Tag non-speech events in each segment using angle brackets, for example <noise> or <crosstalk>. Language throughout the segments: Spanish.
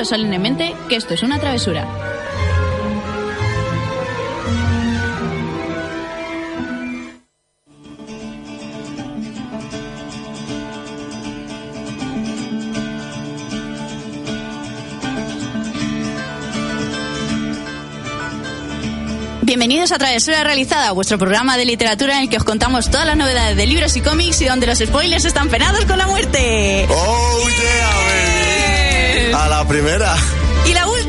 Juro solemnemente que esto es una travesura. Bienvenidos a Travesura Realizada, vuestro programa de literatura en el que os contamos todas las novedades de libros y cómics y donde los spoilers están penados con la muerte. ¡Oh, yeah, baby! A la primera.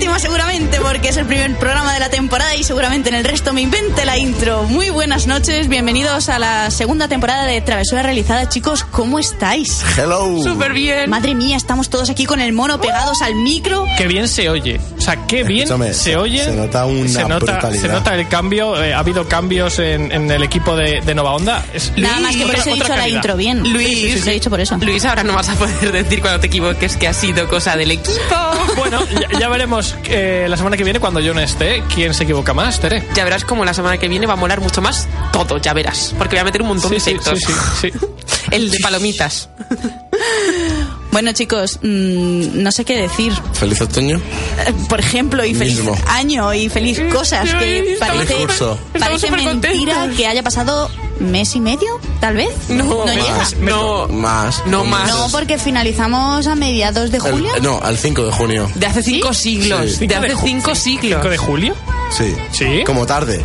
Última seguramente, porque es el primer programa de la temporada y seguramente en el resto me invente la intro. Muy buenas noches, bienvenidos a la segunda temporada de Travesura Realizada. Chicos, ¿cómo estáis? Hello. Súper bien. Madre mía, estamos todos aquí con el mono pegados al micro. Qué bien se oye. O sea, qué bien Escúchame, se oye. se nota una se nota, brutalidad. se nota el cambio. eh, ha habido cambios en, en el equipo de, de Nova Onda. Es Nada más que por eso he dicho la intro bien. Luis. Sí, sí, sí, lo he dicho por eso. Luis, ahora no vas a poder decir cuando te equivoques que ha sido cosa del equipo. <laughs> Bueno, ya, ya veremos eh, la semana que viene cuando yo no esté quién se equivoca más, Tere. Ya verás como la semana que viene va a molar mucho más todo, ya verás. Porque voy a meter un montón Sí, de sí, sectos. sí, sí, sí. <laughs> El de palomitas. <laughs> Bueno, chicos, mm, no sé qué decir. Feliz otoño. Eh, Por ejemplo, y feliz Mismo. año y feliz cosas, que parece, parece mentira contentos. que haya pasado mes y medio, tal vez. No. Más. No, Más. No más. No, porque finalizamos a mediados de El- julio. no, al 5 de junio. de hace cinco siglos. Sí. De hace cinco siglos. ¿Cinco de julio? Sí. Sí. Como tarde.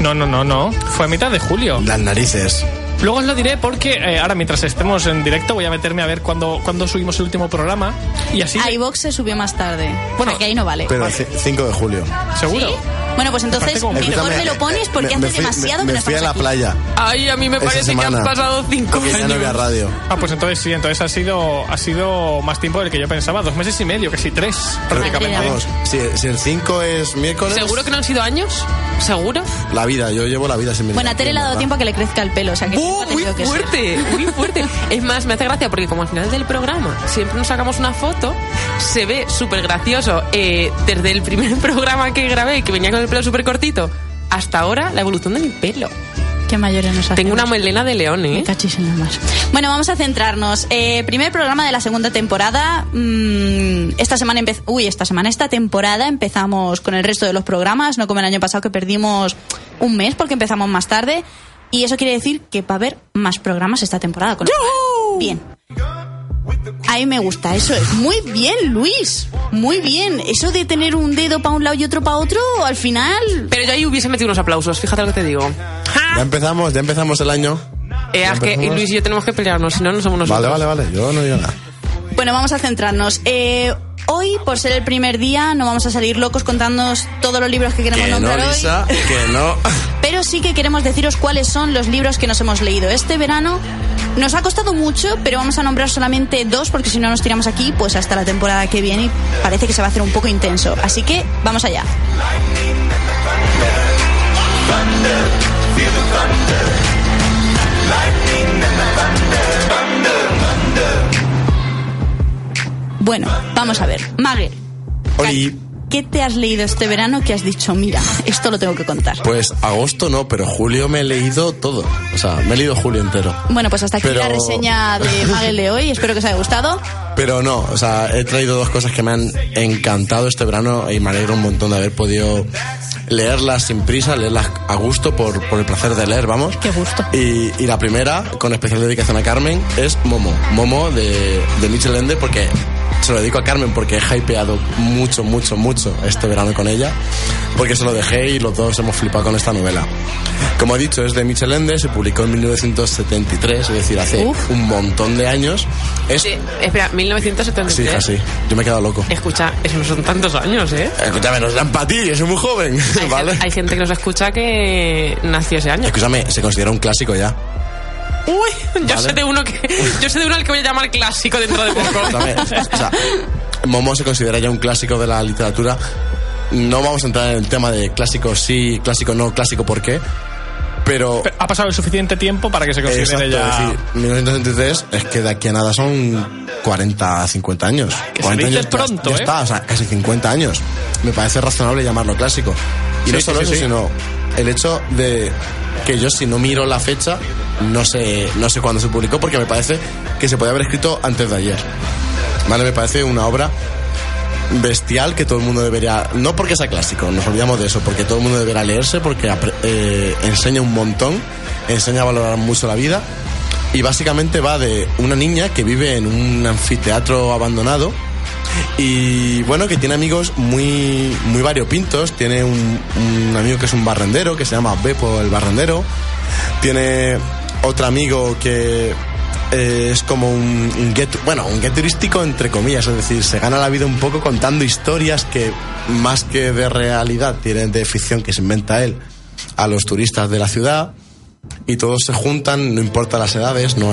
No, no, no, no. Fue a mitad de julio. Las narices. Luego os lo diré porque eh, ahora mientras estemos en directo voy a meterme a ver cuándo, cuándo subimos el último programa y así A iVox se subió más tarde. Bueno, Bueno, que ahí no vale. Pero el 5 de julio. seguro. ¿Sí? Bueno, pues entonces mejor me lo pones porque me- hace me fui- demasiado me, que me no fui a la aquí. playa. Ay, a mí me parece que han pasado cinco Porque ya no había años. radio. Ah, pues entonces sí, entonces ha sido, ha sido más tiempo del que yo pensaba, dos meses y medio, casi tres, prácticamente. mía. Vamos, si, si el 5 es miércoles. ¿Seguro que no han sido años? ¿Seguro? La vida, yo llevo la vida sin Bueno, a Tere le ha dado tiempo a que le crezca el pelo, o sea que ¡Uh, ha muy que ser. fuerte! Muy fuerte. Es más, me hace gracia porque como al final del programa siempre nos sacamos una foto, se ve súper gracioso eh, desde el primer <laughs> programa que grabé, que venía con el pelo súper cortito, hasta ahora la evolución de mi pelo. Qué mayores nos hacemos. Tengo una melena de león, Me ¿eh? cachis en la más. Bueno, vamos a centrarnos. Eh, primer programa de la segunda temporada. Mm, esta semana. Uy, esta semana, esta temporada empezamos con el resto de los programas, no como el año pasado que perdimos un mes porque empezamos más tarde. Y eso quiere decir que va a haber más programas esta temporada. Con Bien. A mí me gusta, eso es. Muy bien, Luis. Muy bien. Eso de tener un dedo para un lado y otro para otro, al final. Pero yo ahí hubiese metido unos aplausos, fíjate lo que te digo. Ya empezamos, ya empezamos el año. Eh, es que empezamos? Luis y yo tenemos que pelearnos, si no, no somos nosotros. Vale, vale, vale. Yo no digo nada. Bueno, vamos a centrarnos. Eh, hoy, por ser el primer día, no vamos a salir locos contándonos todos los libros que queremos Que no, nombrar hoy. Lisa, que no. Pero sí que queremos deciros cuáles son los libros que nos hemos leído este verano. Nos ha costado mucho, pero vamos a nombrar solamente dos porque si no nos tiramos aquí, pues hasta la temporada que viene y parece que se va a hacer un poco intenso. Así que vamos allá. Bueno, vamos a ver. Magel, Oli, ¿qué te has leído este verano que has dicho, mira, esto lo tengo que contar? pues agosto no, pero julio me he leído todo. O sea, me he leído julio entero. Bueno, pues hasta aquí Pero- la reseña de <laughs> Magel de hoy. Espero que os haya gustado. Pero no, o sea, he traído dos cosas que me han encantado este verano y me alegro un montón de haber podido leerlas sin prisa, leerlas a gusto por, por el placer de leer, vamos. Qué gusto. Y, y la primera, con especial dedicación a Carmen, es Momo. Momo de, de Michel Ende porque se lo dedico a Carmen porque he hypeado mucho, mucho, mucho este verano con ella. Porque se lo dejé y los dos hemos flipado con esta novela. Como he dicho, es de Michel Ende, se publicó en 1973, es decir, hace Uf. un montón de años. Es Sí, espera, Sí, 1973. hija, sí. Yo me he quedado loco. Escucha, eso no son tantos años, ¿eh? Escúchame, nos dan para ti, yo soy muy joven, Hay, <laughs> ¿vale? gente, hay gente que nos escucha que nació ese año. Escúchame, se considera un clásico ya. Uy, yo Vale. sé de uno que. Yo sé de uno al que voy a llamar clásico dentro de poco. <laughs> O sea, Momo se considera ya un clásico de la literatura. No vamos a entrar en el tema de clásico sí, clásico no, clásico por qué. Pero. Pero ha pasado el suficiente tiempo para que se considere Exacto, ya. es decir, 1973 es que de aquí a nada son 40, 50 años. Que se 40 dice años ya- pronto, ya ¿eh? está, o sea, casi 50 años. Me parece razonable llamarlo clásico. Y Sí, no solo sí, eso, sí. sino el hecho de que yo si no miro la fecha, no sé, no sé cuándo se publicó, porque me parece que se puede haber escrito antes de ayer. ¿Vale? Me parece una obra bestial que todo el mundo debería, no porque sea clásico, nos olvidamos de eso, porque todo el mundo debería leerse, porque eh, enseña un montón, enseña a valorar mucho la vida y básicamente va de una niña que vive en un anfiteatro abandonado y bueno, que tiene amigos muy, muy variopintos, tiene un, un amigo que es un barrendero, que se llama Beppo el barrendero, tiene otro amigo que eh, es como un, un bueno, un guía turístico entre comillas, es decir, se gana la vida un poco contando historias que más que de realidad tienen de ficción que se inventa él a los turistas de la ciudad y todos se juntan, no importa las edades, no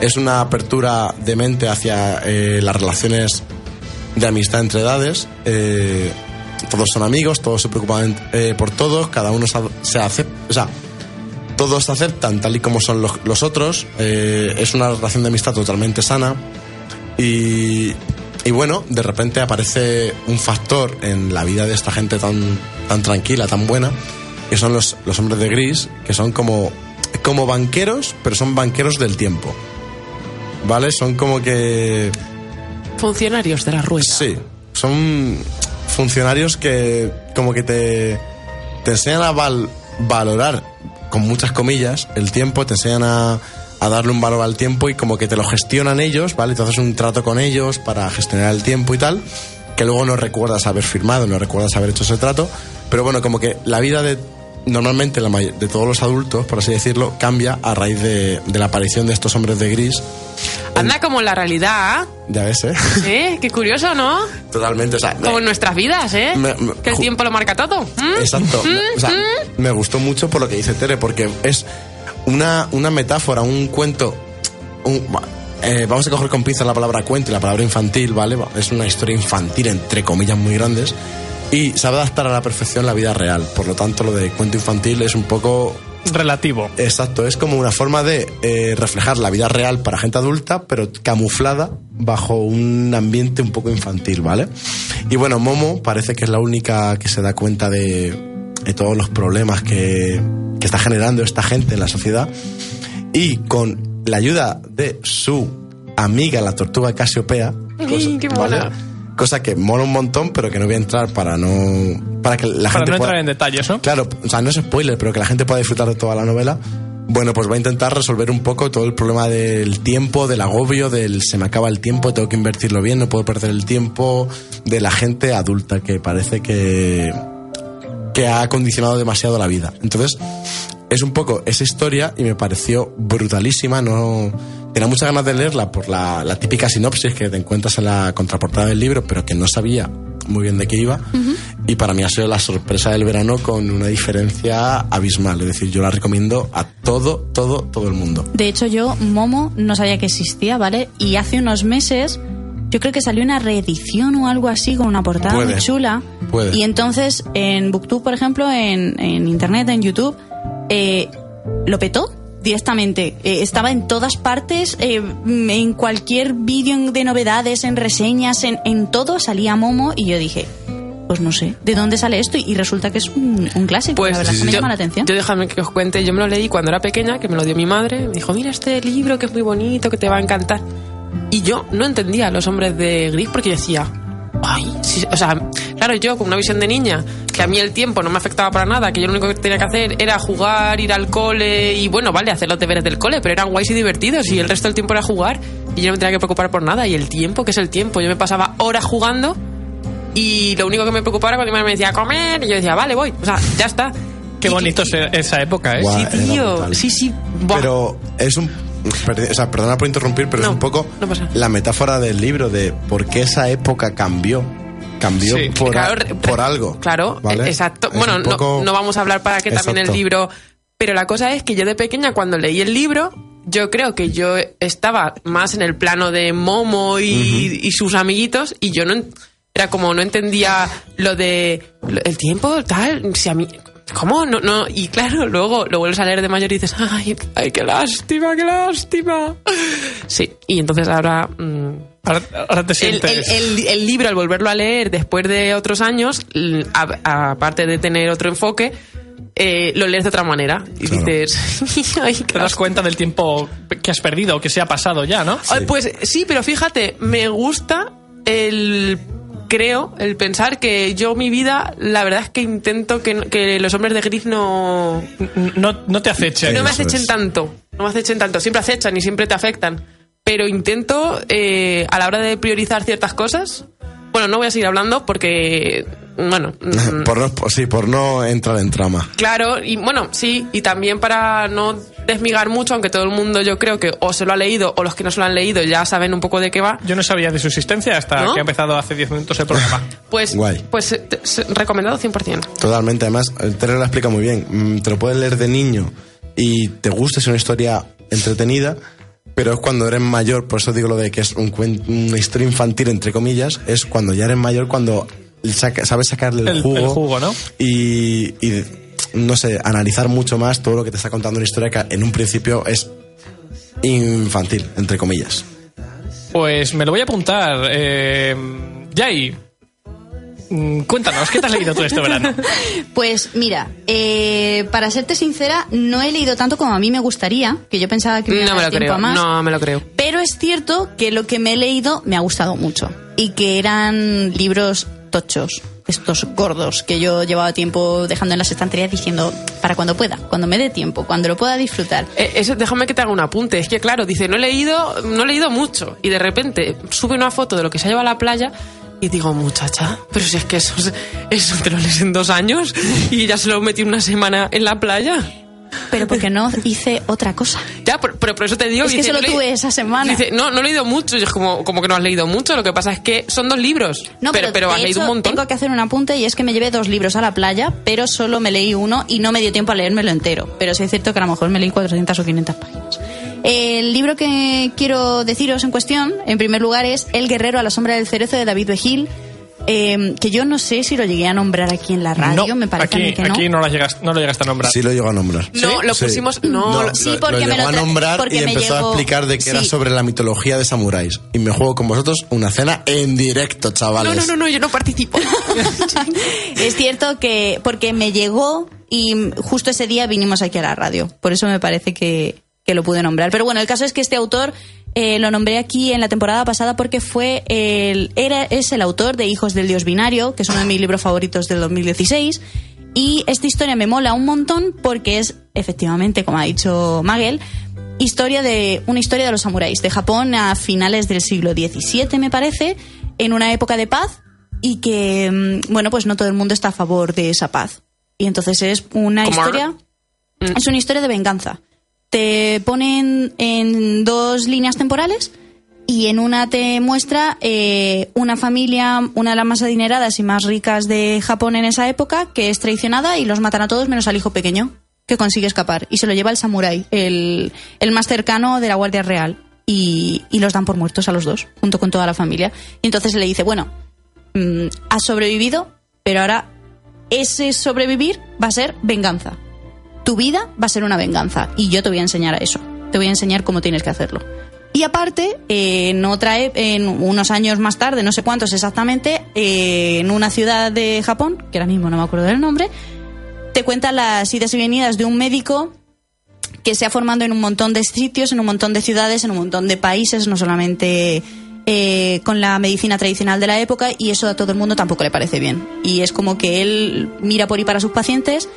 es una apertura de mente hacia eh, las relaciones de amistad entre edades. eh, todos son amigos, todos se preocupan por todos, cada uno se, se acepta, o sea, todos se aceptan tal y como son los, los otros. eh, es una relación de amistad totalmente sana. Y, y bueno, de repente aparece un factor en la vida de esta gente tan, tan tranquila, tan buena, que son los, los hombres de gris, que son como, como banqueros, pero son banqueros del tiempo. ¿Vale? Son como que... Funcionarios de la rueda. Sí, son funcionarios que como que te, te enseñan a val- valorar, con muchas comillas, el tiempo, te enseñan a, a darle un valor al tiempo y como que te lo gestionan ellos, ¿vale? Te haces un trato con ellos para gestionar el tiempo y tal, que luego no recuerdas haber firmado, no recuerdas haber hecho ese trato, pero bueno, como que la vida de normalmente la de todos los adultos, por así decirlo, cambia a raíz de, de la aparición de estos hombres de gris. Anda como en la realidad. Ya ves, ¿eh? ¿Eh? Qué curioso, ¿no? Totalmente, o sea... Como en nuestras vidas, ¿eh? Me- me- que el tiempo lo marca todo. ¿Mm? Exacto. O sea, me gustó mucho por lo que dice Tere, porque es una, una metáfora, un cuento. un- eh, vamos a coger con pinzas la palabra cuento y la palabra infantil, ¿vale? Es una historia infantil, entre comillas, muy grandes. Y sabe adaptar a la perfección la vida real. Por lo tanto, lo de cuento infantil es un poco Relativo. Exacto, es como una forma de eh, reflejar la vida real para gente adulta, pero camuflada bajo un ambiente un poco infantil, ¿vale? Y bueno, Momo parece que es la única que se da cuenta de, de todos los problemas que, que está generando esta gente en la sociedad. Y con la ayuda de su amiga, la tortuga Casiopea, Ay, <laughs> qué mona. Cosa que mola un montón, pero que no voy a entrar para no. para que la Para gente no pueda- entrar en detalles, ¿no? Claro, o sea, no es spoiler, pero que la gente pueda disfrutar de toda la novela. Bueno, pues va a intentar resolver un poco todo el problema del tiempo, del agobio, del se me acaba el tiempo, tengo que invertirlo bien, no puedo perder el tiempo, de la gente adulta que parece que, que ha condicionado demasiado la vida. Entonces, es un poco esa historia y me pareció brutalísima, no tenía muchas ganas de leerla por la, la típica sinopsis que te encuentras en la contraportada del libro, pero que no sabía muy bien de qué iba. Y para mí ha sido la sorpresa del verano con una diferencia abismal. Es decir, yo la recomiendo a todo, todo, todo el mundo. De hecho, yo, Momo, no sabía que existía, ¿vale? Y hace unos meses, yo creo que salió una reedición o algo así con una portada Puede, muy chula. puede. Y entonces, en Booktube, por ejemplo, en, en internet, en YouTube, eh, lo petó directamente. Eh, estaba en todas partes, eh, en cualquier vídeo de novedades, en reseñas, en, en todo salía Momo y yo dije, pues no sé, ¿de dónde sale esto? Y resulta que es un, un clásico, Pues la verdad es que me yo, llama la atención. yo déjame que os cuente, yo me lo leí cuando era pequeña, que me lo dio mi madre, me dijo, mira este libro que es muy bonito, que te va a encantar. Y yo no entendía a los hombres de gris porque yo decía, ay, sí", o sea, claro, yo con una visión de niña, que a mí el tiempo no me afectaba para nada, que yo lo único que tenía que hacer era jugar, ir al cole y bueno, vale, hacer los deberes del cole, pero eran guays y divertidos y el resto del tiempo era jugar y yo no me tenía que preocupar por nada. Y el tiempo, ¿qué es el tiempo? Yo me pasaba horas jugando y lo único que me preocupaba era cuando mi madre me decía comer y yo decía, vale, voy, o sea, ya está. Qué Y- bonito ese- esa época, ¿eh? Guau. Sí, tío. Sí, sí. Pero es un... O sea, perdona por interrumpir, pero No, es un poco no la metáfora del libro de por qué esa época cambió. Cambió Sí. por, Claro, por algo. Claro, ¿vale? exacto. Es bueno, no- no, vamos a hablar para que también el libro. Pero la cosa es que yo de pequeña, cuando leí el libro, yo creo que yo estaba más en el plano de Momo y, y sus amiguitos y yo no era como no entendía lo de lo- el tiempo tal si a mí ¿Cómo? No, no. Y claro, luego lo vuelves a leer de mayor y dices, ay, ay, qué lástima, qué lástima. Sí, y entonces ahora mm, Ahora, ahora te el, sientes. el- el- el libro, al volverlo a leer después de otros años, aparte de tener otro enfoque, eh, lo lees de otra manera. Y Claro. dices, <laughs> ay, qué Te das cuenta del tiempo que has perdido o que se ha pasado ya, ¿no? Pues sí, pero fíjate, me gusta el creo, el pensar que yo mi vida, la verdad es que intento que, que los hombres de gris no, No, no te acechen. no me acechen es. tanto, no me acechen tanto, siempre acechan y siempre te afectan, pero intento eh, a la hora de priorizar ciertas cosas, bueno, no voy a seguir hablando porque, bueno, <laughs> mm, por no, sí, por no entrar en trama. Claro, y bueno, sí, y también para no desmigar mucho, aunque todo el mundo yo creo que o se lo ha leído o los que no se lo han leído ya saben un poco de qué va, Yo no sabía de su existencia hasta ¿No? que ha empezado hace 10 minutos el programa. <laughs> pues, Guay. pues eh, recomendado 100%. Totalmente, además, el Tere lo explica muy bien. Mm, Te lo puedes leer de niño y te gusta, es una historia entretenida, pero es cuando eres mayor, por eso digo lo de que es un una historia infantil, entre comillas, es cuando ya eres mayor, cuando saca- sabes sacarle el, El- jugo. el jugo, ¿no? Y, y, no sé, analizar mucho más todo lo que te está contando una historia que en un principio es infantil, entre comillas. Pues me lo voy a apuntar. Eh, Jai, mm, cuéntanos, ¿qué te has leído tú este verano? <laughs> Pues mira, eh, para serte sincera, no he leído tanto como a mí me gustaría, que yo pensaba que me iba No a me dar lo tiempo creo, a más. no me lo creo. Pero es cierto que lo que me he leído me ha gustado mucho y que eran libros tochos, estos gordos que yo llevaba tiempo dejando en las estanterías diciendo para cuando pueda, cuando me dé tiempo, cuando lo pueda disfrutar. Eh, eso, déjame que te haga un apunte. Es que, claro, dice, no he leído, no he leído mucho. Y de repente sube una foto de lo que se ha llevado a la playa y digo, muchacha, pero si es que eso, es- eso te lo lees en dos años y ya se lo metí una semana en la playa. Pero porque no hice otra cosa. Ya, pero, pero por eso te digo... Es que dice, solo no tuve esa semana. Dice, no, no he leído mucho. Y es como, como que no has leído mucho. Lo que pasa es que son dos libros. No, pero, pero de has leído un montón. Tengo que hacer un apunte y es que me llevé dos libros a la playa, pero solo me leí uno y no me dio tiempo a leérmelo entero. Pero sí es cierto que a lo mejor me leí 400 o 500 páginas. El libro que quiero deciros en cuestión, en primer lugar, es El guerrero a la sombra del cerezo de David Begil, eh, que yo no sé si lo llegué a nombrar aquí en la radio, no, me parece a aquí, mí que no. aquí no lo, llegas, no lo llegaste a nombrar. Sí lo llegó a nombrar. No, lo Sí. pusimos... No, No, lo- sí, porque lo me llegó lo a nombrar porque y me empezó llegó- a explicar de que era sí. sobre la mitología de samuráis. Y me juego con vosotros una cena en directo, no, chavales. no, no, no, yo no participo. <laughs> Es cierto que porque me llegó y justo ese día vinimos aquí a la radio. Por eso me parece que, que lo pude nombrar. Pero bueno, el caso es que este autor eh, lo nombré aquí en la temporada pasada porque fue el, era, es el autor de Hijos del Dios Binario, que es uno de mis libros favoritos del 2016. Y esta historia me mola un montón porque es, efectivamente, como ha dicho Magel, historia de una historia de los samuráis de Japón a finales del siglo XVII, me parece, en una época de paz y que, mm, bueno, pues no todo el mundo está a favor de esa paz. Y entonces es una historia, es una historia de venganza. Te ponen en dos líneas temporales y en una te muestra eh, una familia, una de las más adineradas y más ricas de Japón en esa época, que es traicionada y los matan a todos menos al hijo pequeño, que consigue escapar. Y se lo lleva el samurái, el, el más cercano de la Guardia Real. Y, y los dan por muertos a los dos, junto con toda la familia. Y entonces le dice, bueno, mm, has sobrevivido, pero ahora ese sobrevivir va a ser venganza. Tu vida va a ser una venganza y yo te voy a enseñar a eso. Te voy a enseñar cómo tienes que hacerlo. Y aparte, eh, en otra en unos años más tarde, no sé cuántos exactamente, eh, en una ciudad de Japón, que ahora mismo no me acuerdo del nombre, te cuenta las idas y venidas de un médico que se ha formado en un montón de sitios, en un montón de ciudades, en un montón de países, no solamente eh, con la medicina tradicional de la época, y eso a todo el mundo tampoco le parece bien. Y es como que él mira por y para sus pacientes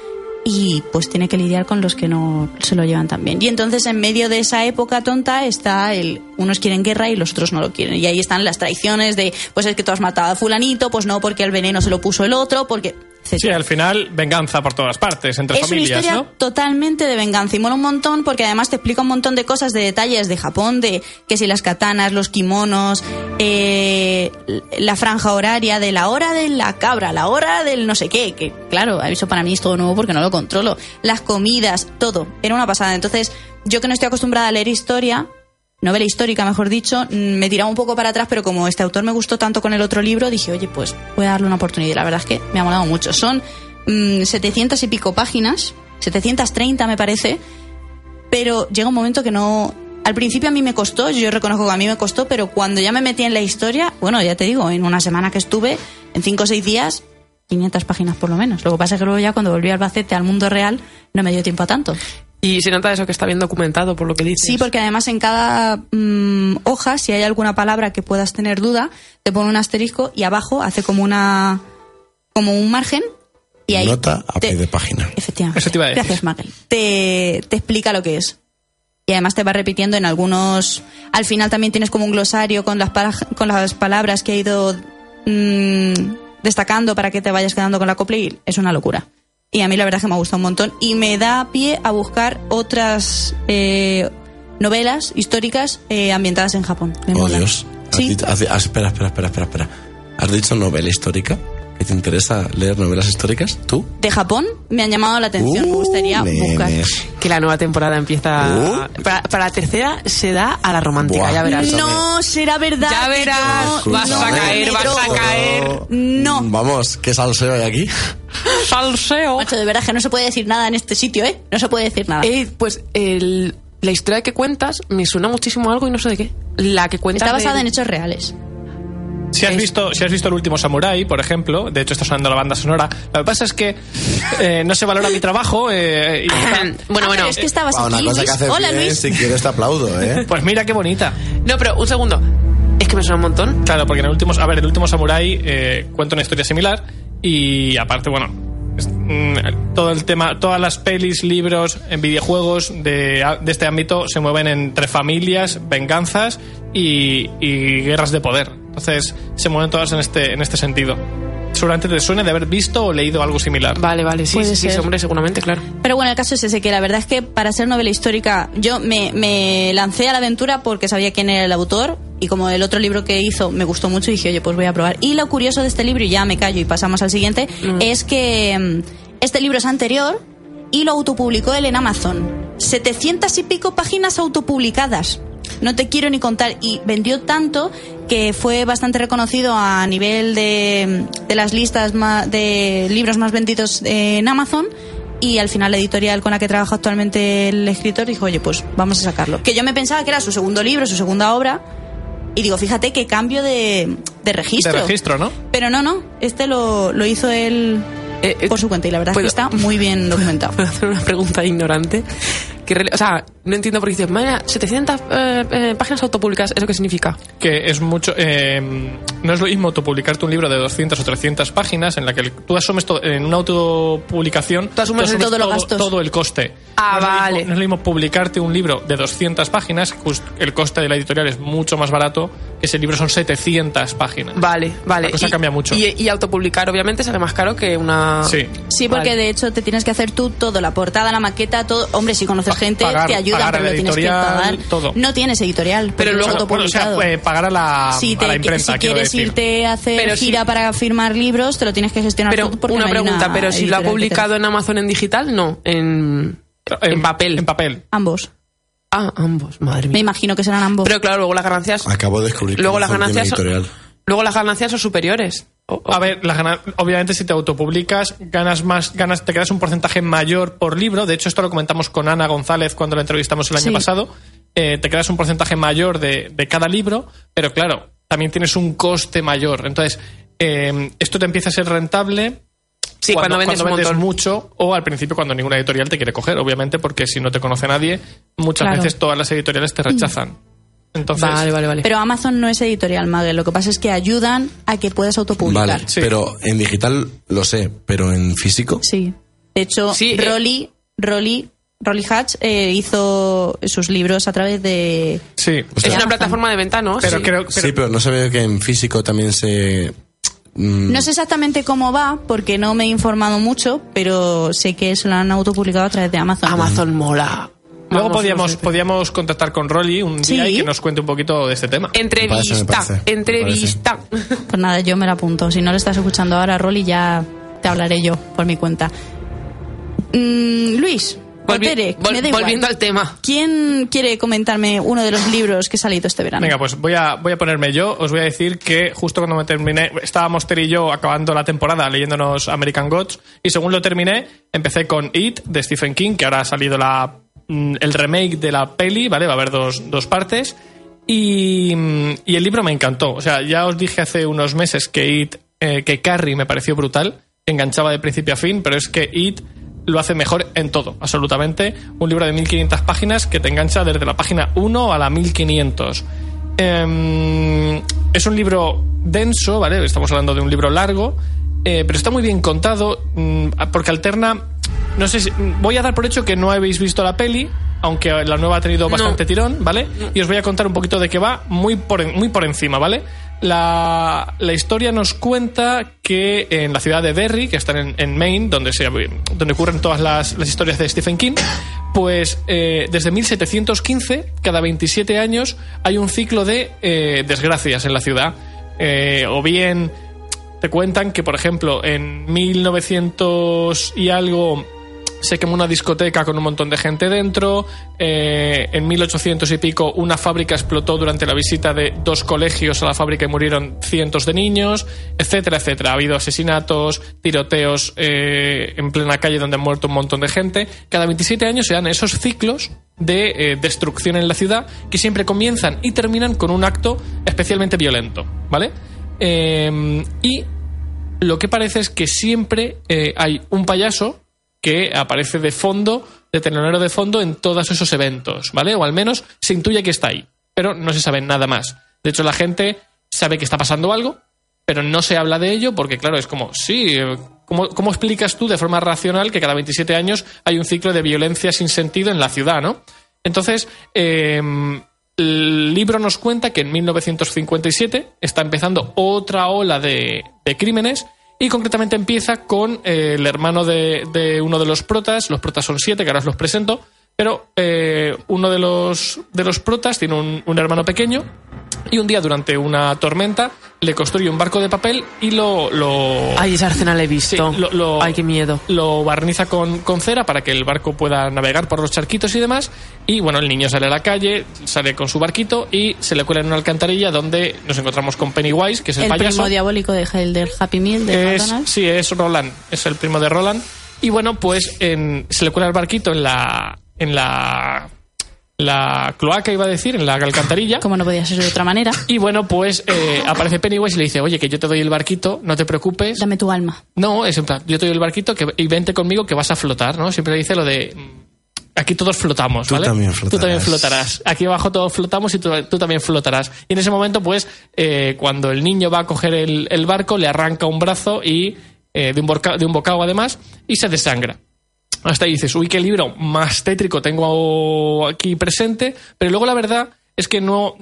y pues tiene que lidiar con los que no se lo llevan tan bien. Y entonces en medio de esa época tonta está el unos quieren guerra y los otros no lo quieren. Y ahí están las traiciones de pues es que tú has matado a fulanito, pues no porque el veneno se lo puso el otro, porque Sí, al final, venganza por todas partes, entre Es una familias, historia ¿no? totalmente de venganza y mola un montón porque además te explica un montón de cosas, de detalles de Japón, de que si las katanas, los kimonos, eh, la franja horaria de la hora de la cabra, la hora del no sé qué, que claro, eso para mí es todo nuevo porque no lo controlo, las comidas, todo, era una pasada. Entonces yo que no estoy acostumbrada a leer historia, novela histórica, mejor dicho, mm, me tiraba un poco para atrás, pero como este autor me gustó tanto con el otro libro, dije, oye, pues voy a darle una oportunidad. La verdad es que me ha molado mucho. Son mm, 700 y pico páginas, 730 me parece, pero llega un momento que no... Al principio a mí me costó, yo reconozco que a mí me costó, pero cuando ya me metí en la historia, bueno, ya te digo, en una semana que estuve, en 5 o 6 días, 500 páginas por lo menos. Lo que pasa es que luego ya cuando volví al Albacete, al mundo real, no me dio tiempo a tanto. Y se nota eso que está bien documentado por lo que dices. Sí, porque además en cada mm, hoja, si hay alguna palabra que puedas tener duda, te pone un asterisco y abajo hace como una como un margen y ahí Nota a te- pie de página. Efectivamente. Eso te iba a decir. Gracias, Magel. Te, te explica lo que es. Y además te va repitiendo en algunos. Al final también tienes como un glosario con las, para- con las palabras que ha ido mm, destacando para que te vayas quedando con la copla y es una locura. Y a mí la verdad es que me ha gustado un montón y me da pie a buscar otras eh, novelas históricas eh, ambientadas en Japón. Me Oh. Dios. Has Sí. dicho- has di- ah, espera, espera, espera, espera, espera. ¿Has dicho novela histórica? ¿Que te interesa leer novelas históricas? ¿Tú? De Japón me han llamado la atención. me Uh, gustaría buscar. Que la nueva temporada empieza. Uh. Para, para la tercera se da a la romántica, Buah. ya verás. No será verdad. Ya verás, yo vas no a me caer, vas a caer. No. Mm, Vamos, ¿qué salseo hay aquí? <laughs> Salseo. Macho, de verdad que no se puede decir nada en este sitio, ¿eh? No se puede decir nada. Eh, pues el- la historia que cuentas me suena muchísimo a algo y no sé de qué. La que cuentas. Está basada del- en hechos reales. Si has, visto, si has visto El último Samurai, por ejemplo, de hecho está sonando la banda sonora, lo que pasa es que eh, no se valora mi trabajo eh, y bueno, Ah, bueno. pero es que estabas una aquí, cosa que haces Hola, bien, Luis. si quieres te aplaudo, ¿eh? <laughs> Pues mira qué bonita. No, pero un segundo. Es que me suena un montón. Claro, porque en el último, a ver, el último Samurai eh, cuenta una historia similar y aparte, bueno, todo el tema, todas las pelis, libros, en videojuegos de, de este ámbito se mueven entre familias, venganzas y, y guerras de poder. Entonces, se mueven todas en este, en este sentido. Seguramente te suene de haber visto o leído algo similar. Vale, vale, sí, Puede sí, hombre, seguramente, claro. Pero bueno, el caso es ese, que la verdad es que para ser novela histórica yo me, me lancé a la aventura porque sabía quién era el autor y como el otro libro que hizo me gustó mucho dije, oye, pues voy a probar. Y lo curioso de este libro, y ya me callo y pasamos al siguiente, es que mm, este libro es anterior y lo autopublicó él en Amazon. 700 y pico páginas autopublicadas. No te quiero ni contar. Y vendió tanto que fue bastante reconocido a nivel de, de las listas de libros más vendidos en Amazon. Y al final la editorial con la que trabaja actualmente el escritor dijo, oye, pues vamos a sacarlo. Que yo me pensaba que era su segundo libro, su segunda obra. Y digo, fíjate qué cambio de, de registro. De registro, ¿no? Pero no, no, este lo, lo hizo él Eh, eh, por su cuenta y la verdad es ¿puedo- que está muy bien documentado. <laughs> Puedo hacer una pregunta ignorante. Que, o sea, no entiendo por qué dices, "Mira, 700 eh, eh, páginas autopublicadas, ¿eso qué significa? que es mucho eh, no es lo mismo autopublicarte un libro de 200 o 300 páginas en la que tú asumes todo, en una autopublicación Tú asumes todo, gastos. todo el coste Ah, no mismo- vale. no es lo mismo publicarte un libro de 200 páginas el coste de la editorial es mucho más barato que ese libro son 700 páginas Vale, vale. La cosa y, cambia mucho. Y, y autopublicar, obviamente, sale más caro que una. sí Sí, porque Vale. de hecho te tienes que hacer tú todo, la portada, la maqueta, todo. Hombre, si conoces gente, pagar- te pagar pero lo tienes que editorial, pagar. todo. No tienes editorial, Pero luego- luego bueno, o sea, autopublicado. eh, pagar a la, si, a te- la imprenta si quiero quieres decir. irte a hacer Pero si- gira para firmar libros, te lo tienes que gestionar Pero tú porque una no hay pregunta, pero si lo ha te publicado en Amazon en digital, no, en, en papel. en papel Ambos. Ah, ambos, madre Me mía. imagino que serán ambos. Pero claro, luego las ganancias. Acabo de descubrir las ganancias. son-. Luego las ganancias son superiores. A ver, obviamente si te autopublicas ganas más, ganas, te quedas un porcentaje mayor por libro. De hecho, esto lo comentamos con Ana González cuando la entrevistamos el año Sí. pasado. Eh, te quedas un porcentaje mayor de, de cada libro, pero claro, también tienes un coste mayor. Entonces, eh, esto te empieza a ser rentable sí, cuando, vendes mucho o al principio cuando ninguna editorial te quiere coger, obviamente, porque si no te conoce nadie, muchas Claro. veces todas las editoriales te rechazan. Entonces, Vale, vale, vale. Pero Amazon no es editorial, Magel. Lo que pasa es que ayudan a que puedas autopublicar. Vale, Sí. pero en digital lo sé, pero en físico. Sí. De hecho, Sí, eh. Rolly, Rolly, Rolly Hatch eh, hizo sus libros a través de... sí. es una plataforma de venta, ¿no? Pero Sí. creo pero- sí, pero no sabía que en físico también se. mm, No sé exactamente cómo va, porque no me he informado mucho, pero sé que se lo han autopublicado a través de Amazon. Amazon mola. Luego podíamos, podíamos contactar con Rolly un día Sí. y que nos cuente un poquito de este tema. Entrevista, Me parece, me parece. entrevista. Pues nada, yo me la apunto. Si no lo estás escuchando ahora, Rolly, ya te hablaré yo por mi cuenta. Mm, Luis, Volvi- Derek, vol- me da igual. volviendo al tema. ¿Quién quiere comentarme uno de los libros que ha salido este verano? Venga, pues voy a, voy a ponerme yo. Os voy a decir que justo cuando me terminé, estábamos Ter y yo acabando la temporada leyéndonos American Gods y según lo terminé, empecé con It de Stephen King, que ahora ha salido la, el remake de la peli, ¿vale? Va a haber dos, dos partes. Y, mm, y el libro me encantó. O sea, ya os dije hace unos meses que It, eh, que Carrie me pareció brutal, enganchaba de principio a fin, pero es que It lo hace mejor en todo, absolutamente. Un libro de 1500 páginas que te engancha desde la página 1 a la 1500. Em, es un libro denso, ¿vale? Estamos hablando de un libro largo, eh, pero está muy bien contado mm, porque alterna. No sé si. Voy a dar por hecho que no habéis visto la peli, aunque la nueva ha tenido bastante tirón, ¿vale? Y os voy a contar un poquito de qué va, muy por, en- muy por encima, ¿vale? La, la historia nos cuenta que en la ciudad de Derry, que está en, en Maine, donde, se, donde ocurren todas las, las historias de Stephen King, pues eh, desde 1715, cada 27 años, hay un ciclo de eh, desgracias en la ciudad. Eh, o bien te cuentan que, por ejemplo, en 1900 y algo se quemó una discoteca con un montón de gente dentro. eh, en 1800 y pico, una fábrica explotó durante la visita de dos colegios a la fábrica y murieron cientos de niños, etcétera, etcétera. Ha habido asesinatos, tiroteos eh, en plena calle donde han muerto un montón de gente. Cada 27 años se dan esos ciclos de eh, destrucción en la ciudad que siempre comienzan y terminan con un acto especialmente violento, ¿vale? Eh, y lo que parece es que siempre eh, hay un payaso que aparece de fondo, de telonero de fondo en todos esos eventos, ¿vale? O al menos se intuye que está ahí, pero no se sabe nada más. De hecho, la gente sabe que está pasando algo, pero no se habla de ello porque, claro, es como, sí, eh, ¿cómo, cómo explicas tú de forma racional que cada 27 años hay un ciclo de violencia sin sentido en la ciudad, ¿no? Entonces, eh, el libro nos cuenta que en 1957 está empezando otra ola de crímenes y concretamente empieza con eh, el hermano de, de uno de los protas, los protas son siete, que ahora os los presento, pero eh, uno de los, de los protas tiene un, un hermano pequeño y un día durante una tormenta le construye un barco de papel y lo... lo Ay, esa escena la he visto. Sí, lo- lo- Ay, qué miedo. lo barniza con, con cera para que el barco pueda navegar por los charquitos y demás. Y bueno, el niño sale a la calle, sale con su barquito y se le cuela en una alcantarilla donde nos encontramos con Pennywise, que es el, el payaso. primo diabólico de, el del Happy Meal de Es- sí, es Roland, es el primo de Roland. Y bueno, pues en- se le cuela el barquito en la, en la, la cloaca, iba a decir, en la alcantarilla. Como no podía ser de otra manera. Y bueno, pues eh, aparece Pennywise y le dice, oye, que yo te doy el barquito, no te preocupes. Dame tu alma. No, es en plan, yo te doy el barquito que, y vente conmigo que vas a flotar, ¿no? Siempre dice lo de. mm, Aquí todos flotamos, Tú ¿vale? también Tú también flotarás. flotarás. Aquí abajo todos flotamos y tú, tú también flotarás. Y en ese momento, pues, eh, cuando el niño va a coger el, el barco, le arranca un brazo y eh, de, un borca- de un bocado además y se desangra. Hasta ahí dices, uy, qué libro más tétrico tengo aquí presente. Pero luego la verdad es que no,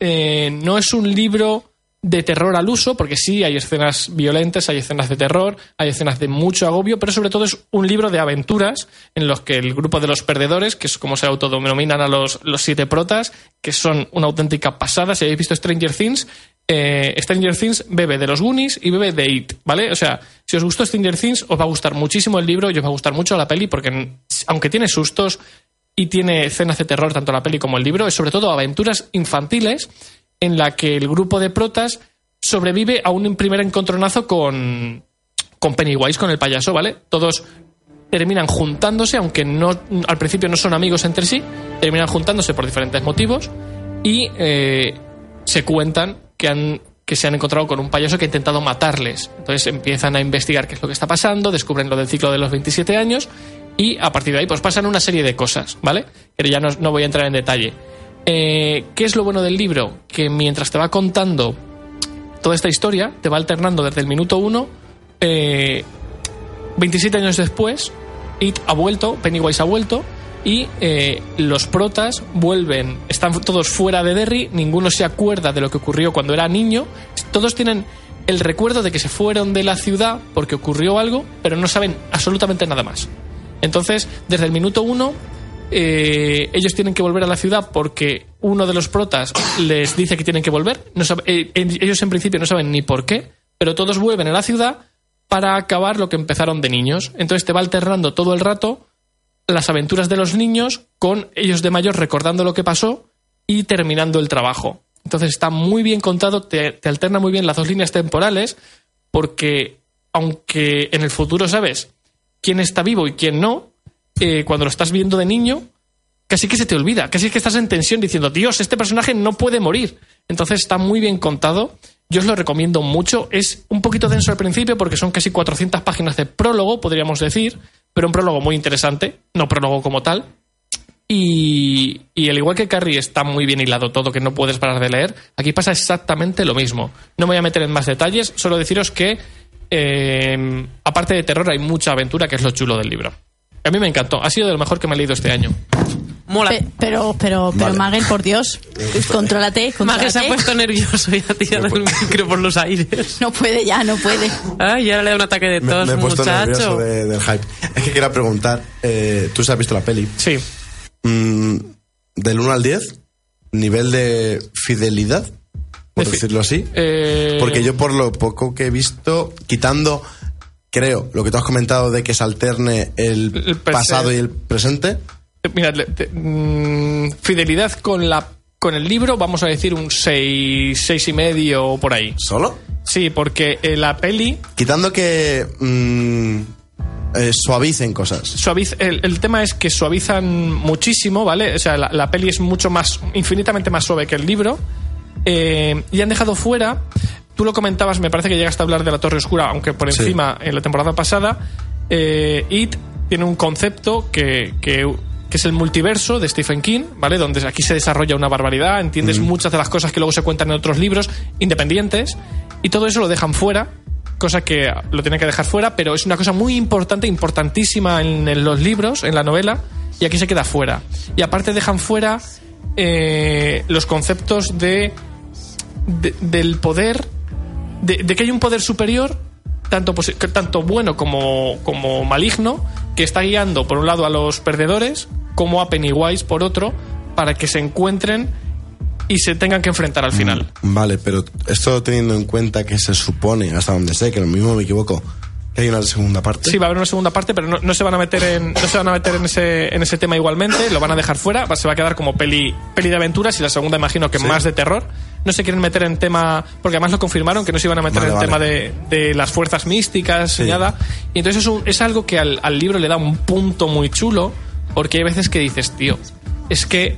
eh, no es un libro de terror al uso, porque sí hay escenas violentas, hay escenas de terror, hay escenas de mucho agobio, pero sobre todo es un libro de aventuras en los que el grupo de los perdedores, que es como se autodenominan a los, los siete protas, que son una auténtica pasada. Si habéis visto Stranger Things, eh, Stranger Things bebe de los Goonies y bebe de It, ¿vale? O sea, si os gustó Stranger Things, os va a gustar muchísimo el libro y os va a gustar mucho la peli, porque aunque tiene sustos y tiene escenas de terror, tanto la peli como el libro, es sobre todo aventuras infantiles en la que el grupo de protas sobrevive a un primer encontronazo con, con Pennywise, con el payaso, ¿vale? Todos terminan juntándose, aunque no al principio no son amigos entre sí, terminan juntándose por diferentes motivos y eh, se cuentan que han que se han encontrado con un payaso que ha intentado matarles. Entonces empiezan a investigar qué es lo que está pasando, descubren lo del ciclo de los 27 años y a partir de ahí pues pasan una serie de cosas, ¿vale? Pero ya no, no voy a entrar en detalle. Eh, ¿Qué es lo bueno del libro? Que mientras te va contando toda esta historia, te va alternando desde el minuto uno, eh, 27 años después, It ha vuelto, Pennywise ha vuelto, y eh, los protas vuelven, están todos fuera de Derry, ninguno se acuerda de lo que ocurrió cuando era niño, todos tienen el recuerdo de que se fueron de la ciudad porque ocurrió algo, pero no saben absolutamente nada más. Entonces, desde el minuto uno, eh, ellos tienen que volver a la ciudad porque uno de los protas les dice que tienen que volver. Eh, ellos en principio no saben ni por qué, pero todos vuelven a la ciudad para acabar lo que empezaron de niños. Entonces te va alternando todo el rato las aventuras de los niños con ellos de mayor recordando lo que pasó y terminando el trabajo. Entonces está muy bien contado, te, te alterna muy bien las dos líneas temporales, porque aunque en el futuro sabes quién está vivo y quién no, eh, cuando lo estás viendo de niño, casi que se te olvida, casi que estás en tensión diciendo, Dios, este personaje no puede morir. Entonces está muy bien contado, yo os lo recomiendo mucho, es un poquito denso al principio porque son casi 400 páginas de prólogo, podríamos decir, pero un prólogo muy interesante, no prólogo como tal. Y, y al igual que Carrie está muy bien hilado todo, que no puedes parar de leer, aquí pasa exactamente lo mismo. No me voy a meter en más detalles, solo deciros que, eh, aparte de terror, hay mucha aventura, que es lo chulo del libro. A mí me encantó, ha sido de lo mejor que me he leído este año. Mola. Pe- pero, pero, pero, Vale. Magel, por Dios, contrólate, Magel se ha contrólate. puesto nervioso y ha tirado el micro por los aires. No puede ya, no puede. Ay, ahora le da un ataque de tos, me he puesto nervioso de- del hype. Es que quería preguntar, eh, tú se has visto la peli. Sí, Mm, del 1 al 10, nivel de fidelidad, por De decirlo así. eh, Porque yo por lo poco que he visto, quitando, creo, lo que tú has comentado de que se alterne el, pasado y el presente, Mira, le- te- mm, fidelidad con la con el libro, vamos a decir un 6, seis y medio o por ahí. ¿solo? Sí, porque eh, la peli Quitando que mm, eh, suavicen cosas. suaviz el, el tema es que suavizan muchísimo, ¿vale? O sea, la, la peli es mucho más, infinitamente más suave que el libro. Eh, y han dejado fuera, tú lo comentabas, me parece que llegaste a hablar de la Torre Oscura, aunque por Sí. encima, en la temporada pasada, eh, It tiene un concepto que, que, que es el multiverso de Stephen King, ¿vale? Donde aquí se desarrolla una barbaridad, entiendes muchas de las cosas que luego se cuentan en otros libros independientes, y todo eso lo dejan fuera cosa que lo tienen que dejar fuera, pero es una cosa muy importante, importantísima en, en los libros, en la novela, y aquí se queda fuera. Y aparte dejan fuera eh, los conceptos de, de- del poder, de, de que hay un poder superior, tanto, tanto bueno como, como maligno, que está guiando por un lado a los perdedores, como a Pennywise por otro, para que se encuentren y se tengan que enfrentar al final. Vale, pero esto teniendo en cuenta que se supone, hasta donde sé, que lo mismo me equivoco, hay una segunda parte. Sí, va a haber una segunda parte, pero no, no se van a meter en, no se van a meter en ese, en ese tema igualmente, lo van a dejar fuera, se va a quedar como peli, peli de aventuras y la segunda imagino que Sí. más de terror. No se quieren meter en tema, porque además lo confirmaron que no se iban a meter Vale, en vale. tema de, de las fuerzas místicas Sí. ni nada. Y entonces es, un- es algo que al, al libro le da un punto muy chulo, porque hay veces que dices, tío, es que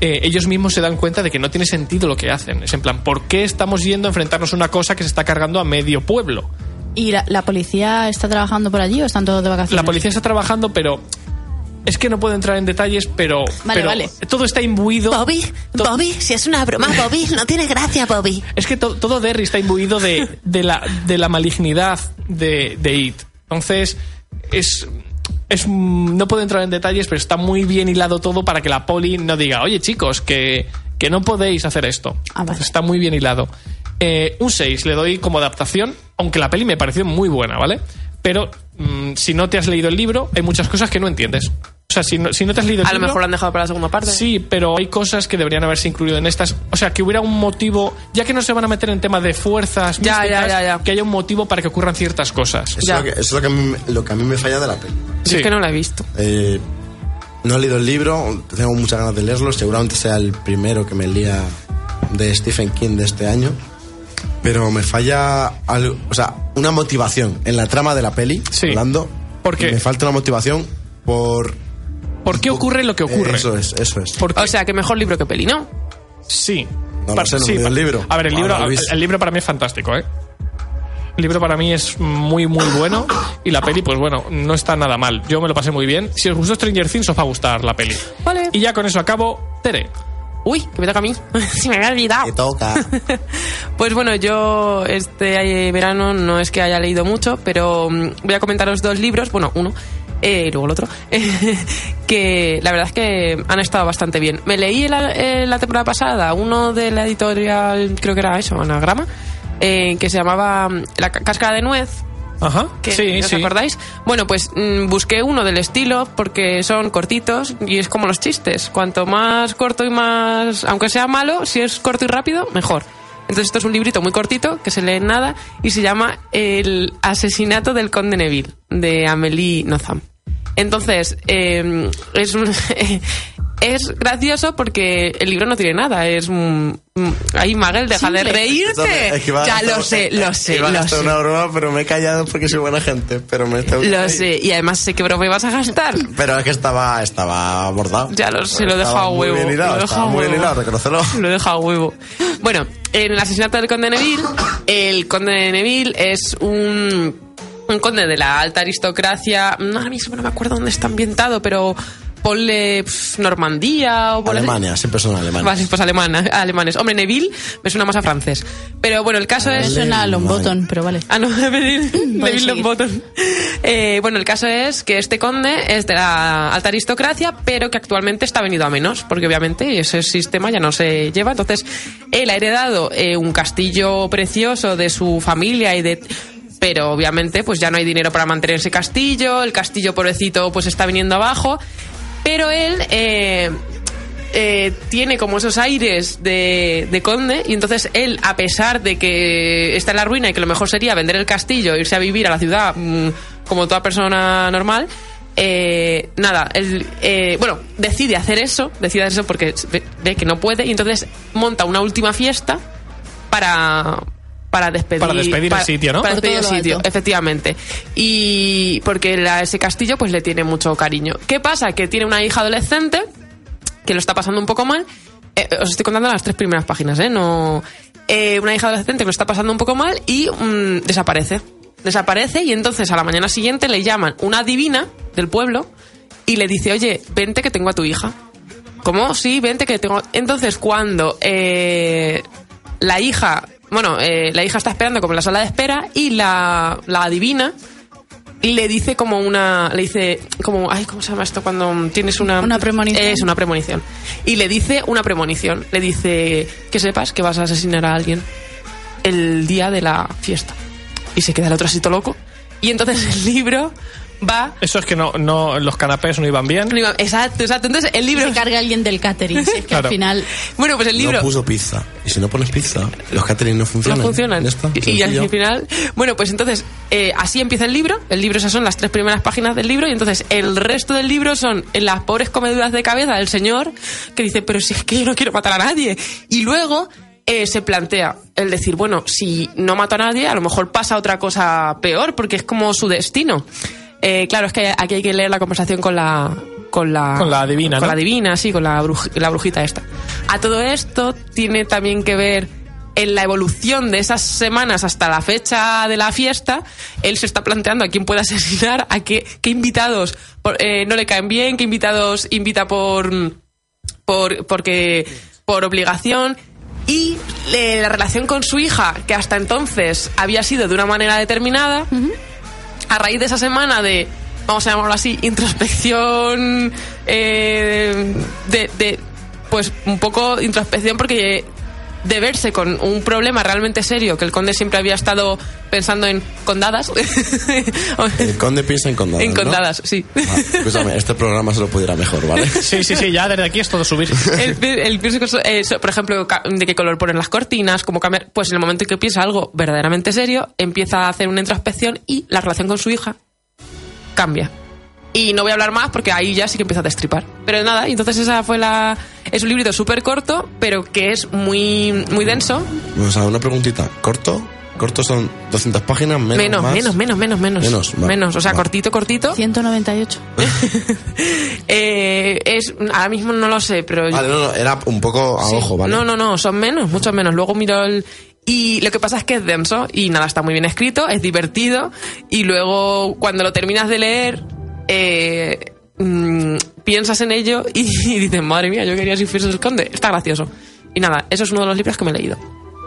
eh, ellos mismos se dan cuenta de que no tiene sentido lo que hacen. Es en plan, ¿por qué estamos yendo a enfrentarnos a una cosa que se está cargando a medio pueblo? ¿Y la, la policía está trabajando por allí o están todos de vacaciones? La policía está trabajando, pero es que no puedo entrar en detalles, pero, Vale, pero vale. todo está imbuido. Bobby, To- Bobby, si es una broma, Bobby, no tiene gracia, Bobby. Es que to- todo Derry está imbuido de, de la, de la malignidad de, de It. Entonces, es, es. mm, No puedo entrar en detalles, pero está muy bien hilado todo para que la poli no diga, oye chicos, que, que no podéis hacer esto. Ah, vale. Está muy bien hilado. Eh, un 6 le doy como adaptación, aunque la peli me pareció muy buena, ¿vale? Pero mm, si no te has leído el libro, hay muchas cosas que no entiendes. O sea, si no, si no te has leído el A lo libro. mejor lo han dejado para la segunda parte. Sí, pero hay cosas que deberían haberse incluido en estas. O sea, que hubiera un motivo, ya que no se van a meter en tema de fuerzas Ya, místicas, ya, ya, ya. que haya un motivo para que ocurran ciertas cosas. Eso, Ya. es lo que, eso es lo que, a mí, me- lo que a mí me falla de la peli. Yo Sí. Es que no la he visto. Eh, no he leído el libro, tengo muchas ganas de leerlo, seguramente sea el primero que me lía de Stephen King de este año. Pero me falla algo, o sea, una motivación en la trama de la peli, Sí. hablando. ¿Por qué? Me falta una motivación por. ¿Por qué ocurre lo que ocurre? Eso es, eso es. Porque O sea, que mejor libro que peli, ¿no? sí. No sé, no sí, el libro. A ver, el Ah, libro, el, el libro para mí es fantástico, ¿eh? El libro para mí es muy, muy bueno. Y la peli, pues bueno, no está nada mal. Yo me lo pasé muy bien. Si os gustó Stranger Things, os va a gustar la peli. Vale. Y ya con eso acabo. Tere. Uy, que me toca a mí. <laughs> si me había olvidado. Que toca. <laughs> Pues bueno, yo este eh, verano no es que haya leído mucho, pero mm, voy a comentaros dos libros, bueno, uno, eh, y luego el otro, <laughs> que la verdad es que han estado bastante bien. Me leí la, eh, la temporada pasada uno de la editorial, creo que era eso, Anagrama, eh, que se llamaba mm, La ca- cáscara de nuez, Ajá. que sí, ¿os sí. acordáis? Bueno, pues mm, busqué uno del estilo porque son cortitos y es como los chistes. Cuanto más corto y más, aunque sea malo, si es corto y rápido, mejor. Entonces esto es un librito muy cortito que se lee en nada y se llama El asesinato del conde Neville de Amélie Nothomb. Entonces, eh, es un- <laughs> es gracioso porque el libro no tiene nada. Es un. Ahí, Magel, deja de reírte. Es que a ya lo sé, lo sé, iba a lo gastar sé. una broma, pero me he callado porque soy buena gente. Pero me está Lo sé. Y además sé qué broma ibas a gastar. Pero es que estaba, estaba bordado. Ya lo sé, lo he dejado a huevo, bien hilado, lo dejado a muy bien huevo. hilado, reconócelo. Lo he dejado a huevo. Bueno, en el asesinato del conde Neville, el conde de Neville es un, un conde de la alta aristocracia. No, ahora mismo no me acuerdo dónde está ambientado, pero ponle pf, Normandía o ponle- Alemania, siempre son alemanes. Vale, pues alemana, alemanes. Hombre, Neville me suena más a francés. Pero bueno, el caso Me es... suena a Longbottom, pero vale. Ah, no, <laughs> Neville, Neville. Longbottom. Eh, bueno, el caso es que este conde es de la alta aristocracia, pero que actualmente está venido a menos, porque obviamente ese sistema ya no se lleva. Entonces, él ha heredado eh, un castillo precioso de su familia y de pero obviamente pues ya no hay dinero para mantener ese castillo, el castillo pobrecito pues está viniendo abajo, pero él eh, eh, tiene como esos aires de, de conde y entonces él, a pesar de que está en la ruina y que lo mejor sería vender el castillo, irse a vivir a la ciudad mm, como toda persona normal, eh, nada, él, eh, bueno, decide hacer eso, decide hacer eso porque ve que no puede y entonces monta una última fiesta para para despedir Para despedir el sitio, ¿no? para despedir el sitio alto. efectivamente y porque la- ese castillo pues le tiene mucho cariño qué pasa que tiene una hija adolescente que lo está pasando un poco mal. Eh, os estoy contando las tres primeras páginas, ¿eh? No, eh, una hija adolescente que lo está pasando un poco mal y mm, desaparece. Desaparece y entonces a la mañana siguiente le llaman una divina del pueblo y le dice, oye, vente que tengo a tu hija. ¿Cómo? Sí, vente que tengo... Entonces cuando eh, la hija... Bueno, eh, la hija está esperando como en la sala de espera y la, la divina le dice como una le dice como ay cómo se llama esto cuando tienes una Una premonición. es una premonición. Y le dice una premonición. Le dice que sepas que vas a asesinar a alguien el día de la fiesta y se queda el otro así todo loco. Y entonces el libro va Eso es que no, no los canapés no iban bien. exacto exacto entonces el libro Se carga alguien del catering. Si es que Claro. al final. bueno pues el libro No puso pizza. Y si no pones pizza, los catering no funcionan. no funcionan. Está, y, y al final, bueno, pues entonces, eh, así empieza el libro. El libro, esas son las tres primeras páginas del libro. Y entonces, el resto del libro son las pobres comeduras de cabeza del señor que dice, pero si es que yo no quiero matar a nadie. Y luego. eh, se plantea el decir, bueno, si no mato a nadie, a lo mejor pasa otra cosa peor, porque es como su destino. Eh, claro, es que aquí hay que leer la conversación con la, con la, Con la divina, con ¿no? la divina, sí, con la, bruj- la brujita esta. A todo esto tiene también que ver en la evolución de esas semanas hasta la fecha de la fiesta, él se está planteando a quién puede asesinar, a qué, qué invitados por- eh, no le caen bien, qué invitados invita por, por, porque, por obligación. Y eh, la relación con su hija, que hasta entonces había sido de una manera determinada, a raíz de esa semana de, vamos a llamarlo así, introspección, eh, de, de, pues un poco introspección porque de verse con un problema realmente serio que el conde siempre había estado pensando en condadas. <laughs> El conde piensa en condadas. en ¿no? condadas, sí. Ah, escúchame, este programa se lo pudiera mejor, ¿vale? <laughs> Sí, sí, sí, ya desde aquí es todo subir. El, el eh, por ejemplo, de qué color ponen las cortinas, cómo cambiar. Pues en el momento en que piensa algo verdaderamente serio, empieza a hacer una introspección y la relación con su hija cambia. Y no voy a hablar más porque ahí ya sí que empieza a destripar. Pero nada, y entonces esa fue la. Es un librito súper corto, pero que es muy, muy denso. O sea, una preguntita. ¿Corto? ¿Corto son 200 páginas? Menos, Menos, más? menos, menos, menos, menos. Menos, va, Menos, o sea, va. cortito, cortito. 198. <laughs> Eh, es, ahora mismo no lo sé, pero. Vale, no, no, era un poco a Sí. ojo, ¿vale? No, no, no, son menos, mucho menos. Luego miro el... Y lo que pasa es que es denso y nada, está muy bien escrito, es divertido y luego cuando lo terminas de leer eh, mm, piensas en ello <laughs> y, dices, madre mía, yo quería si fuese el conde. Está gracioso. Y nada, eso es uno de los libros que me he leído.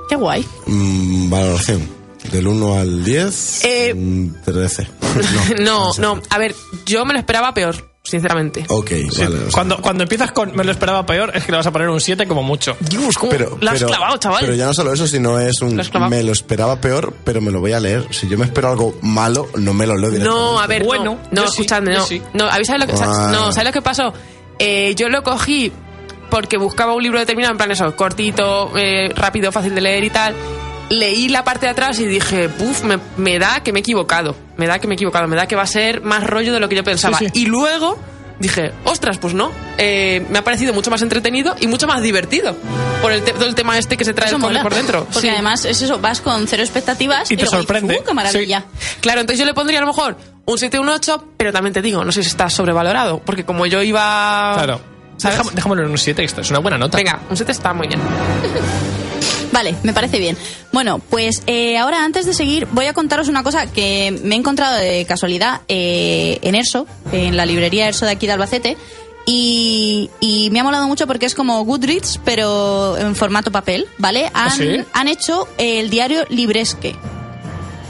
Qué guay. Mm, valoración. Del 1 al 10, Eh, mm, 13. <laughs> No, no, a ver, yo me lo esperaba peor, sinceramente. Ok, Sí, vale. o sea, cuando, cuando empiezas con me lo esperaba peor, es que le vas a poner un 7 como mucho. Dios, ¿cómo pero, lo has pero- clavado, chaval? Pero ya no solo eso, sino es un. Lo. Me lo esperaba peor, pero me lo voy a leer. Si yo me espero algo malo, no me lo leo directamente. No, a ver, Bueno, no, no sí, escuchadme, no. sí. No, ¿habéis sabido lo que, Ah. no, ¿sabéis lo que pasó? Eh, yo lo cogí porque buscaba un libro determinado, en plan eso, cortito, eh, rápido, fácil de leer y tal. Leí la parte de atrás y dije, puf, me, me da que me he equivocado. Me da que me he equivocado. Me da que va a ser más rollo de lo que yo pensaba. Sí, sí. Y luego dije, ostras, pues no. Eh, me ha parecido mucho más entretenido y mucho más divertido. Por el, te- todo el tema este que se trae el cómic por dentro. Porque Sí. además es eso, vas con cero expectativas Y te luego dices, sorprende. "Uh, qué maravilla. Claro, entonces yo le pondría a lo mejor un 7 un 8, pero también te digo, no sé si está sobrevalorado. Porque como yo iba. Claro. Déjame- Déjamelo en un 7, que esto es una buena nota. Venga, un 7 está muy bien. <laughs> Vale, me parece bien. Bueno, pues eh, ahora antes de seguir voy a contaros una cosa que me he encontrado de casualidad eh, en Erso, en la librería Erso de aquí de Albacete, y, y me ha molado mucho porque es como Goodreads, pero en formato papel, ¿vale? Han, sí? han hecho el diario Libresque.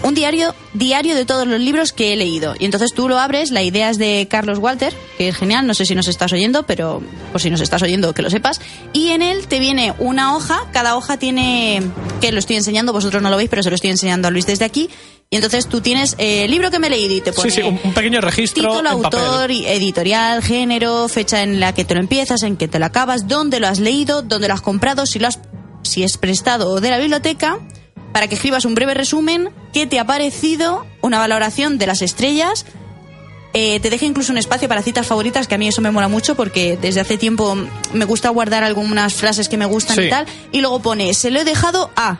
Un diario, diario de todos los libros que he leído. Y entonces tú lo abres, la idea es de Carlos Walter, que es genial, no sé si nos estás oyendo, pero por si nos estás oyendo, que lo sepas. Y en él te viene una hoja, cada hoja tiene, que lo estoy enseñando, vosotros no lo veis, pero se lo estoy enseñando a Luis desde aquí. Y entonces tú tienes eh, el libro que me he leído y te pone Sí, sí, un, pequeño registro título, en autor, editorial, género, fecha en la que te lo empiezas, en que te lo acabas, dónde lo has leído, dónde lo has comprado, si lo has, si es prestado o de la biblioteca, para que escribas un breve resumen, qué te ha parecido, una valoración de las estrellas. Eh, te deja incluso un espacio para citas favoritas, que a mí eso me mola mucho porque desde hace tiempo me gusta guardar algunas frases que me gustan Sí. y tal. Y luego pone, se lo he dejado a.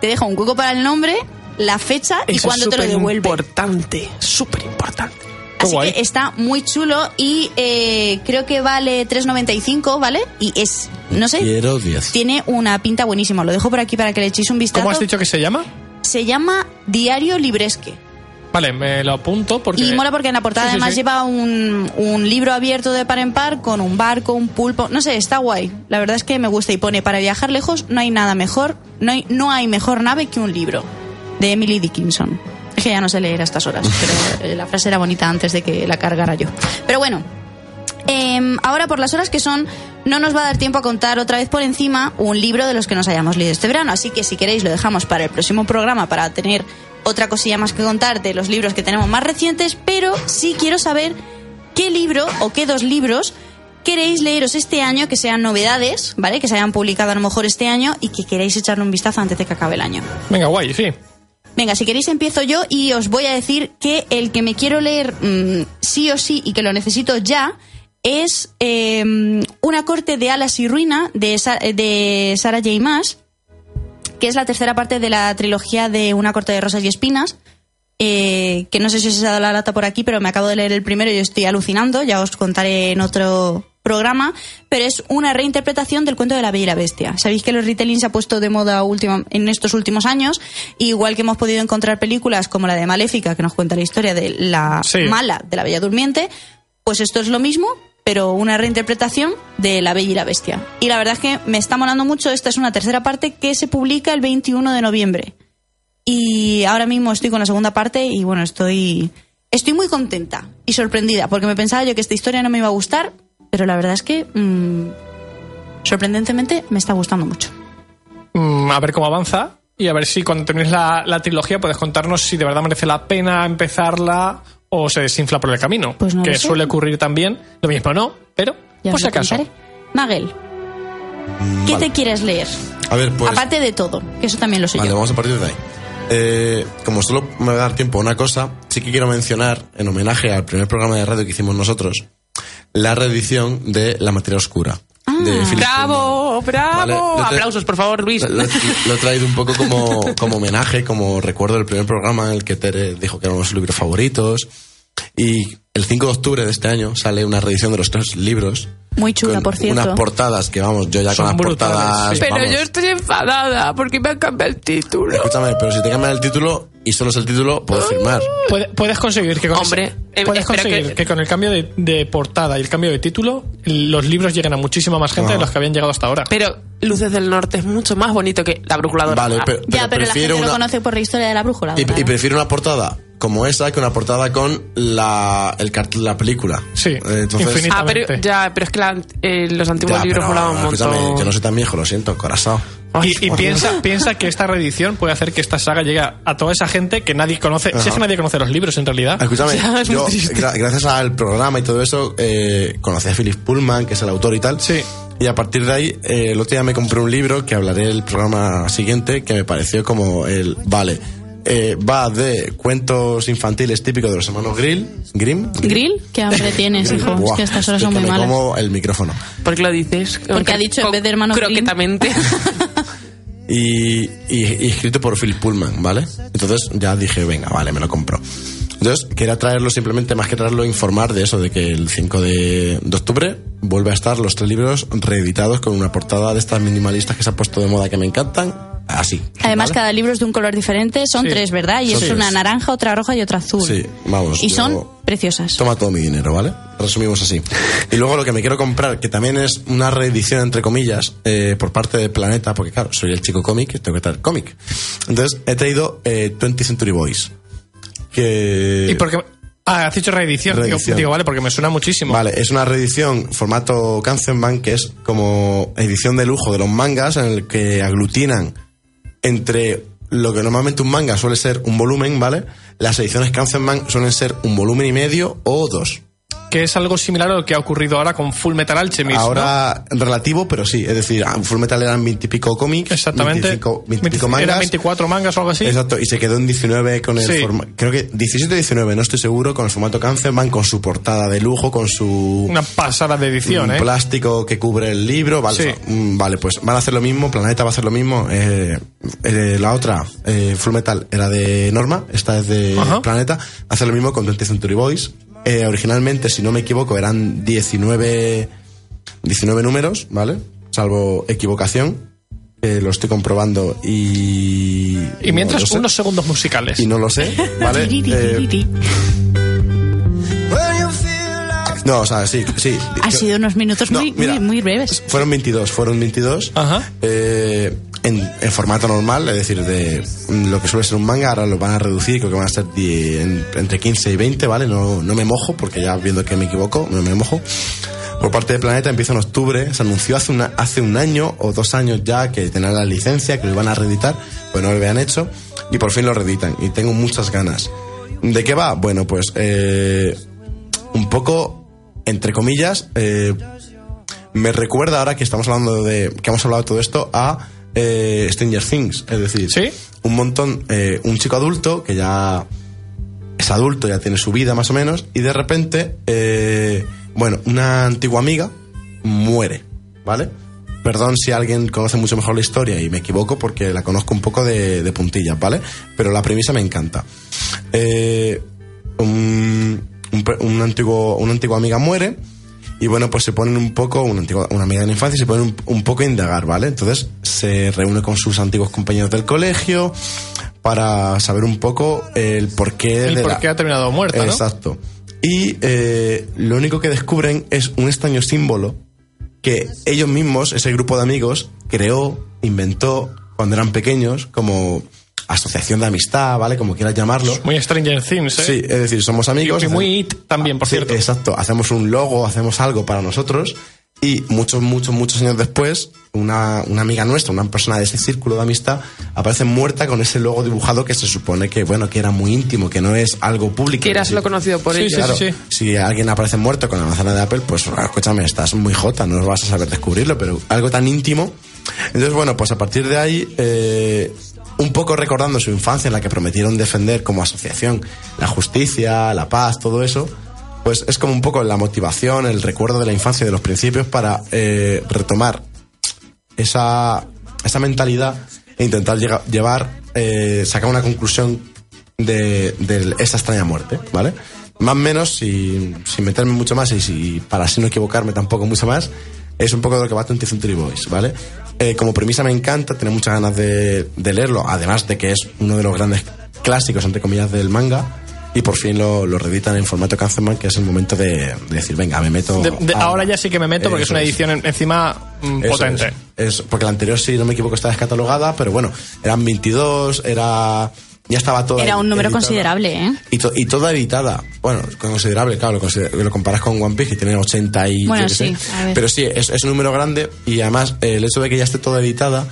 Te deja un hueco para el nombre, la fecha y Eso cuándo te lo devuelve. importante, súper importante. Qué Así guay. que está muy chulo y eh, creo que vale 3.95, ¿vale? Y es, no sé, Quiero 10. tiene una pinta buenísima. Lo dejo por aquí para que le echéis un vistazo. ¿Cómo has dicho que se llama? Se llama Diario Libresque. Vale, me lo apunto porque... Y mola porque en la portada Sí, sí, además sí. lleva un, un libro abierto de par en par con un barco, un pulpo. No sé, está guay. La verdad es que me gusta y pone para viajar lejos no hay nada mejor, no hay, no hay mejor nave que un libro. De Emily Dickinson. Que ya no sé leer a estas horas, pero eh, la frase era bonita antes de que la cargara yo. Pero bueno, Em, ahora, por las horas que son, no nos va a dar tiempo a contar otra vez por encima un libro de los que nos hayamos leído este verano. Así que si queréis lo dejamos para el próximo programa para tener otra cosilla más que contar de los libros que tenemos más recientes. Pero sí quiero saber qué libro o qué dos libros queréis leeros este año que sean novedades, ¿vale? Que se hayan publicado a lo mejor este año y que queréis echarle un vistazo antes de que acabe el año. Venga, guay, sí. Venga, si queréis empiezo yo y os voy a decir que el que me quiero leer mm, sí o sí y que lo necesito ya es eh, Una corte de alas y ruina de, Sa- Sarah J. Maas, que es la tercera parte de la trilogía de Una corte de rosas y espinas, eh, que no sé si os he dado la lata por aquí, pero me acabo de leer el primero y estoy alucinando, ya os contaré en otro programa, pero es una reinterpretación del cuento de la Bella y la Bestia. Sabéis que los retelling se ha puesto de moda última- en estos últimos años, igual que hemos podido encontrar películas como la de Maléfica, que nos cuenta la historia de la Sí. mala de la Bella Durmiente, pues esto es lo mismo, pero una reinterpretación de La Bella y la Bestia. Y la verdad es que me está molando mucho, esta es una tercera parte que se publica el 21 de noviembre. Y ahora mismo estoy con la segunda parte y bueno, estoy estoy muy contenta y sorprendida porque me pensaba yo que esta historia no me iba a gustar, pero la verdad es que mm, sorprendentemente me está gustando mucho. Mm, a ver cómo avanza y a ver si cuando termines la, la trilogía puedes contarnos si de verdad merece la pena empezarla o se desinfla por el camino. Pues no que lo sé. suele ocurrir también. Lo mismo no, pero Ya por si acaso. Magel, ¿qué Vale. te quieres leer? A ver, pues. Aparte de todo, que eso también lo sé Vale, yo. vamos a partir de ahí. Eh, como solo me va a dar tiempo a una cosa, sí que quiero mencionar, en homenaje al primer programa de radio que hicimos nosotros, la reedición de La materia oscura. Ah. ¡Bravo! ¡Bravo! Vale, Aplausos, por favor, Luis. Lo, lo he traído un poco como, <laughs> como homenaje, como recuerdo del primer programa en el que Tere dijo que eran los libros favoritos. Y el 5 de octubre de este año sale una reedición de los tres libros. Muy chula, con por cierto. Unas portadas que, vamos, yo ya Son con las brutales, portadas. sí. Pero vamos. yo estoy enfadada porque me han cambiado el título. Escúchame, pero si te cambian el título y solo es el título, puedo firmar. Puede- puedes conseguir que con Hombre, ese- eh, puedes conseguir que- que... con el cambio de, de portada y el cambio de título los libros lleguen a muchísima más gente Ajá. de los que habían llegado hasta ahora. Pero Luces del Norte es mucho más bonito que La Brújula Dorada. Vale, pero, ya, pero la gente prefiero lo una, conoce por la historia de la brújula. y, y prefiero una portada como esa que una portada con la, el cartel de la película. Sí, Eh, entonces, infinito. Ah, pero ya, pero es que la- eh, los antiguos Ya, libros pero, molaban un montón. Yo no soy tan viejo, lo siento, corazón. Ay, Y, y piensa, piensa que esta reedición puede hacer que esta saga llegue a, toda esa gente que nadie conoce. Si es que nadie conoce los libros, en realidad. Escúchame, Ya, es muy yo, gra- gracias al programa y todo eso, eh, conocí a Philip Pullman, que es el autor y tal. Sí. Y a partir de ahí, eh, el otro día me compré un libro que hablaré el programa siguiente, que me pareció como el, vale, eh, va de cuentos infantiles típicos de los hermanos Grill, Grimm. ¿Grill? ¿Qué hambre <laughs> tienes, hijo? es Buah, que estas horas son muy malas. como el micrófono. ¿Por qué lo dices? Porque ha dicho en vez de hermano Grimm. Croquetamente. <laughs> y, y- y escrito por Philip Pullman, ¿vale? Entonces ya dije, venga, vale, me lo compro. Entonces, quería traerlo simplemente, más que traerlo, informar de eso, de que el 5 de, de octubre vuelve a estar los tres libros reeditados con una portada de estas minimalistas que se ha puesto de moda que me encantan, así. Además, ¿vale? cada libro es de un color diferente. Son Sí. tres, ¿verdad? Y Son es tres. una naranja, otra roja y otra azul. Sí, vamos. Y son preciosas. Toma todo mi dinero, ¿vale? Resumimos así. Y luego lo que me quiero comprar, que también es una reedición, entre comillas, eh, por parte de Planeta, porque claro, soy el chico cómic, tengo que traer cómic. Entonces, he traído eh, 20th Century Boys. Que... ¿Y por qué? Ah, has dicho reedición. Digo- Reedición. Digo, vale, porque me suena muchísimo. Vale, es una reedición formato Kanzenban, que es como edición de lujo de los mangas, en el que aglutinan entre lo que normalmente un manga suele ser un volumen, ¿vale? Las ediciones Kanzenban suelen ser un volumen y medio o dos. Que es algo similar a lo que ha ocurrido ahora con Full Metal Alchemist. ¿no? Ahora relativo, pero sí, es decir, a Full Metal eran 20 y pico cómics, Exactamente. 25, 20 y pico 20 mangas. Eran 24 mangas o algo así. Exacto, y se quedó en 19 con el Sí. formato. Creo que 17 o 19, no estoy seguro, con el formato Kanzenban, con su portada de lujo, con su. Una pasada de edición, un ¿eh? plástico que cubre el libro. Vale, Sí. mm, vale, pues van a hacer lo mismo, Planeta va a hacer lo mismo. eh, eh, la otra, Full Metal, era de Norma, esta es de Ajá. Planeta. Hacer lo mismo con 20th Century Boys. Eh, originalmente, si no me equivoco, eran 19, 19 números, ¿vale? Salvo equivocación. eh, lo estoy comprobando y. Y mientras, no unos segundos musicales. Y no lo sé, ¿vale? <laughs> Eh, no, o sea, sí, sí. Ha sido unos minutos No, muy, mira, muy, muy breves. Fueron 22, fueron 22. Ajá. eh, en, en formato normal, es decir, de lo que suele ser un manga, ahora lo van a reducir, creo que van a ser die- en- entre 15 y 20, ¿vale? No, no me mojo, porque ya viendo que me equivoco, no me mojo. Por parte de Planeta empieza en octubre, se anunció hace, una, hace un año o dos años ya que tenían la licencia, que lo iban a reeditar, pues no lo habían hecho, y por fin lo reeditan, y tengo muchas ganas. ¿De qué va? Bueno, pues eh, un poco, entre comillas, eh, me recuerda ahora que estamos hablando de que hemos hablado de todo esto a eh, Stranger Things. Es decir ¿Sí? un montón eh, un chico adulto que ya es adulto ya tiene su vida más o menos y de repente eh, bueno una antigua amiga muere vale perdón si alguien conoce mucho mejor la historia y me equivoco porque la conozco un poco de, de puntillas vale pero la premisa me encanta. Eh, un, un antiguo, una antigua amiga muere y bueno, pues se ponen un poco, una, antigua, una amiga de la infancia, se ponen un, un poco a indagar, ¿vale? Entonces se reúne con sus antiguos compañeros del colegio para saber un poco el porqué El de por la- qué ha terminado muerta, ¿no? Exacto. Y eh, lo único que descubren es un extraño símbolo que ellos mismos, ese grupo de amigos, creó, inventó cuando eran pequeños, como asociación de amistad, ¿vale? Como quieras llamarlo. Muy Stranger Things, ¿eh? Sí, es decir, somos amigos. Y, y muy hacemos- It también, por Sí, cierto. exacto. Hacemos un logo, hacemos algo para nosotros. Y muchos, muchos, muchos años después, una, una amiga nuestra, una persona de ese círculo de amistad, aparece muerta con ese logo dibujado que se supone que, bueno, que era muy íntimo, que no es algo público. Que eras lo conocido por Sí, ellos. sí, Claro, sí. si alguien aparece muerto con la manzana de Apple, pues escúchame, estás muy jota, no vas a saber descubrirlo, pero algo tan íntimo. Entonces, bueno, pues a partir de ahí, eh, un poco recordando su infancia en la que prometieron defender como asociación la justicia, la paz, todo eso, pues es como un poco la motivación, el recuerdo de la infancia y de los principios para eh, retomar esa, esa mentalidad e intentar llega- llevar, eh, sacar una conclusión de, de esa extraña muerte, ¿vale? Más o menos, sin, sin meterme mucho más y si, para así no equivocarme tampoco mucho más, es un poco de lo que va 20 Century Boys, ¿vale? Eh, como premisa me encanta, tengo muchas ganas de, de leerlo, además de que es uno de los grandes clásicos, entre comillas, del manga, y por fin lo, lo reeditan en formato Kanzenban, que es el momento de, de decir, venga, me meto... De- de- a- ahora ya sí que me meto porque es una edición en- encima mm, eso potente. Es, Es- porque la anterior, si no me equivoco, está descatalogada, pero bueno, eran 22, era. Ya estaba toda. Era un número editada. considerable, ¿eh? Y, to- y toda editada. Bueno, considerable, claro, lo, consider- lo comparas con One Piece, que tiene 80 y. Bueno, sí, sé. Pero sí, es, es un número grande y además eh, el hecho de que ya esté toda editada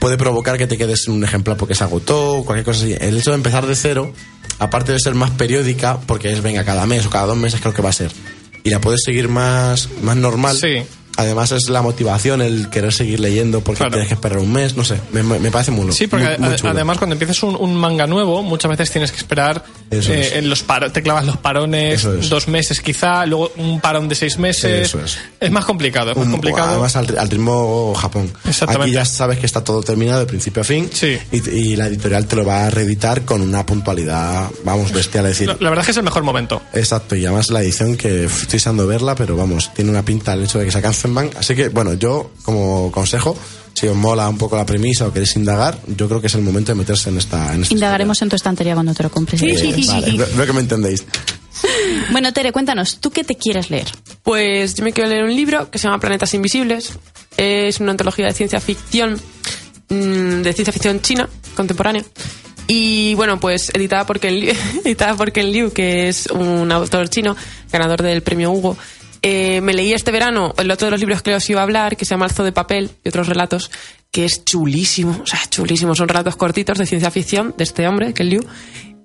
puede provocar que te quedes sin un ejemplar porque se agotó, cualquier cosa así. El hecho de empezar de cero, aparte de ser más periódica, porque es, venga, cada mes o cada dos meses creo que va a ser, y la puedes seguir más, más normal, Sí. Además es la motivación, el querer seguir leyendo porque Claro. tienes que esperar un mes, no sé, me, parece muy Sí, porque muy- muy a- chulo. además cuando empiezas un, un manga nuevo, muchas veces tienes que esperar eh, en los paro- te clavas los parones es. dos meses quizá, luego un parón de seis meses. Eso es. más complicado, es más Un- complicado. Además al, al ritmo Japón. Exactamente. Aquí ya sabes que está todo terminado de principio a fin Sí. y, y la editorial te lo va a reeditar con una puntualidad, vamos, bestial. Es decir, la, la verdad es que es el mejor momento. Exacto, y además la edición que estoy deseando verla, pero vamos, tiene una pinta el hecho de que sea Así que, bueno, yo como consejo, si os mola un poco la premisa o queréis indagar, yo creo que es el momento de meterse en esta. En esta Indagaremos en tu estantería cuando te lo compres. historia. Eh, vale, veo- veo que me entendéis. <laughs> Bueno, Tere, cuéntanos, ¿tú qué te quieres leer? Pues yo me quiero leer un libro que se llama Planetas Invisibles. Es una antología de ciencia ficción, mm, de ciencia ficción china, contemporánea. Y bueno, pues editada por Ken Liu, <laughs> editada por Ken Liu, que es un autor chino, ganador del premio Hugo. Eh, me leí este verano el otro de los libros que os iba a hablar, que se llama Alzo de papel y otros relatos, que es chulísimo, o sea, chulísimo. Son relatos cortitos de ciencia ficción de este hombre, Ken Liu,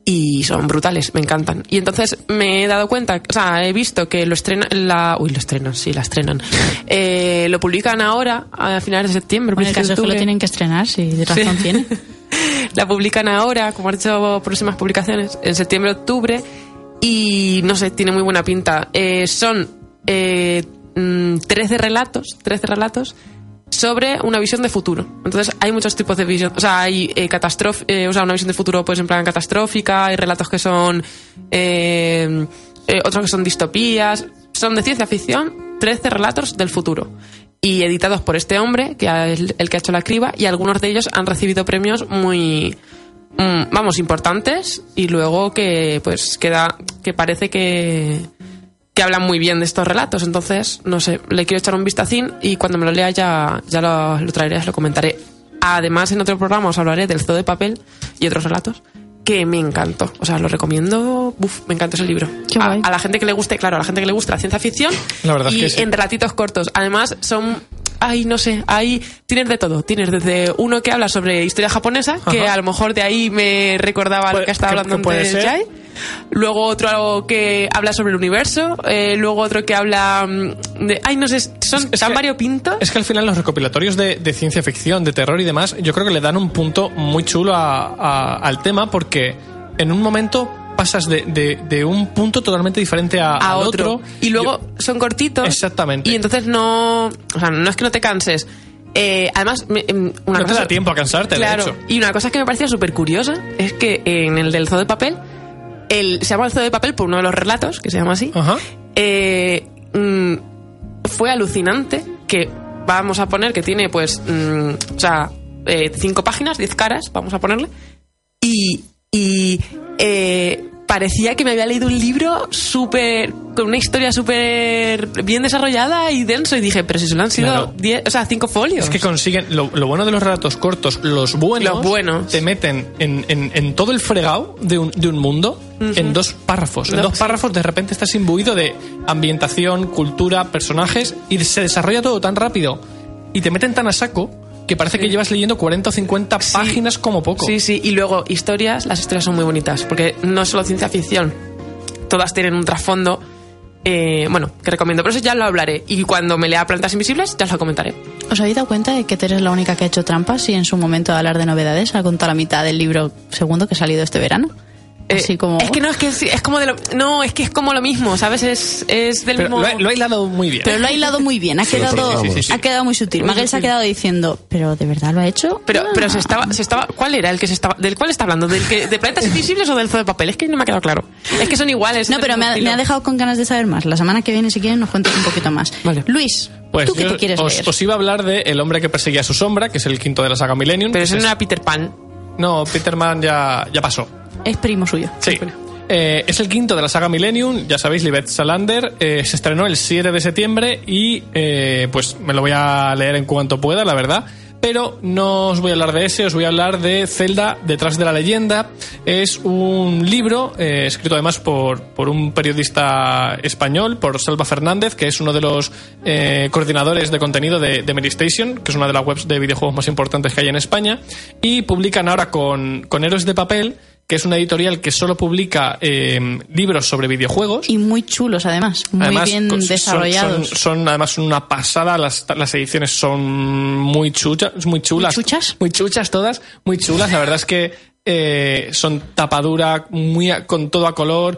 y son brutales, me encantan. Y entonces me he dado cuenta, o sea, he visto que lo estrenan, la, uy, lo estrenan, sí, la estrenan. <laughs> Eh, lo publican ahora, a finales de septiembre. En el caso es que lo octubre. tienen que estrenar, si de razón Sí. tiene. <laughs> la publican ahora, como han hecho próximas publicaciones, en septiembre-octubre. Y no sé, tiene muy buena pinta. Eh, son eh, mm, 13 relatos, 13 relatos sobre una visión de futuro. Entonces hay muchos tipos de visión. O sea, hay eh, eh, o sea, una visión de futuro pues en plan catastrófica, hay relatos que son eh, eh, otros que son distopías. Son de ciencia ficción, 13 relatos del futuro. Y editados por este hombre, que es el, el que ha hecho la criba, y algunos de ellos han recibido premios muy, mm, vamos, importantes, y luego que, pues, queda, que parece que, que hablan muy bien de estos relatos. Entonces, no sé, le quiero echar un vistacín y cuando me lo lea ya, ya lo, lo traeré, os lo comentaré. Además, en otro programa os hablaré del zoo de papel y otros relatos que me encantó. O sea, lo recomiendo. Uf, me encanta ese libro. Qué A, guay. a la gente que le guste, claro, a la gente que le gusta la ciencia ficción La verdad es y que sí. en relatitos cortos. Además, son. Ay, no sé, ahí tienes de todo. Tienes desde uno que habla sobre historia japonesa, que a lo mejor de ahí me recordaba lo Puede- que estaba hablando antes. Jai. Luego otro que habla sobre el universo. eh, luego otro que habla mm, de. Ay, no sé, son Es tan que-. Es que al final los recopilatorios de, de ciencia ficción, de terror y demás, yo creo que le dan un punto muy chulo a- a- al tema porque en un momento pasas de, de- de un punto totalmente diferente a, a al otro. Y luego son cortitos. Exactamente. Y entonces no. O sea, no es que no te canses. Eh, además, me- em, una No te cosa, da tiempo a cansarte, de Claro. hecho. Y una cosa que me parecía súper curiosa es que en el del zoo de papel, el, se llama el zoo de papel por uno de los relatos, que se llama así. Ajá. eh, mm, fue alucinante que vamos a poner que tiene pues mm, o sea eh, cinco páginas diez caras vamos a ponerle y, y eh, parecía que me había leído un libro súper con una historia súper bien desarrollada y denso y dije pero si solo han sido Claro. diez, o sea cinco folios Es que consiguen. Lo, lo bueno de los relatos cortos, los buenos. Los buenos. Te meten en, en- en todo el fregado de un, de un mundo en dos párrafos. En dos sí. párrafos de repente estás imbuido de ambientación, cultura, personajes y se desarrolla todo tan rápido y te meten tan a saco que parece que llevas leyendo 40 o 50 Sí. páginas como poco. Sí, sí, y luego historias, las historias son muy bonitas, porque no es solo ciencia ficción, todas tienen un trasfondo, eh, bueno, que recomiendo, pero eso ya lo hablaré, y cuando me lea Plantas Invisibles ya os lo comentaré. ¿Os habéis dado cuenta de que Tere es la única que ha hecho trampas y en su momento de hablar de novedades ha contado la mitad del libro segundo que ha salido este verano? Eh, Así como... Es que no, es que es, es como de lo, no, es que es como lo mismo, ¿sabes? Es, es del Pero mismo... lo, ha- lo ha hilado muy bien. Pero lo ha hilado muy bien, ha Sí, quedado, sí, sí, sí. ha quedado muy sutil. Maguel se ha quedado diciendo, ¿pero de verdad lo ha hecho? Pero, Ah. pero se estaba, se estaba, ¿cuál era el que se estaba, del cuál está hablando? ¿Del que, de Planetas Invisibles o del zoo de papel? Es que no me ha quedado claro. Es que son iguales. No, pero me ha, me dejado con ganas de saber más. La semana que viene, si quieres, nos cuentas un poquito más. Vale. Luis, Pues ¿tú qué te quieres os, leer? os iba a hablar de El hombre que perseguía a su sombra, que es el quinto de la saga Millennium. Pero eso es- no era Peter Pan. No, Peter Man ya, ya pasó. Es primo suyo. Sí. Eh, es el quinto de la saga Millennium, ya sabéis, Libet Salander. eh, se estrenó el 7 de septiembre y eh, pues me lo voy a leer en cuanto pueda, la verdad. Pero no os voy a hablar de ese, os voy a hablar de Zelda detrás de la leyenda. Es un libro eh, escrito además por, por un periodista español, por Salva Fernández, que es uno de los coordinadores de contenido de, de Medistation, que es una de las webs de videojuegos más importantes que hay en España. Y publican ahora con, con Héroes de Papel que es una editorial que solo publica eh, libros sobre videojuegos. Y muy chulos, además. Muy Además, bien son- desarrollados. Son, son, además una pasada, las, las ediciones son muy, chucha, muy chulas. ¿Muy chuchas? Muy chuchas todas, muy chulas. La verdad es que eh, son tapadura, muy a- con todo a color,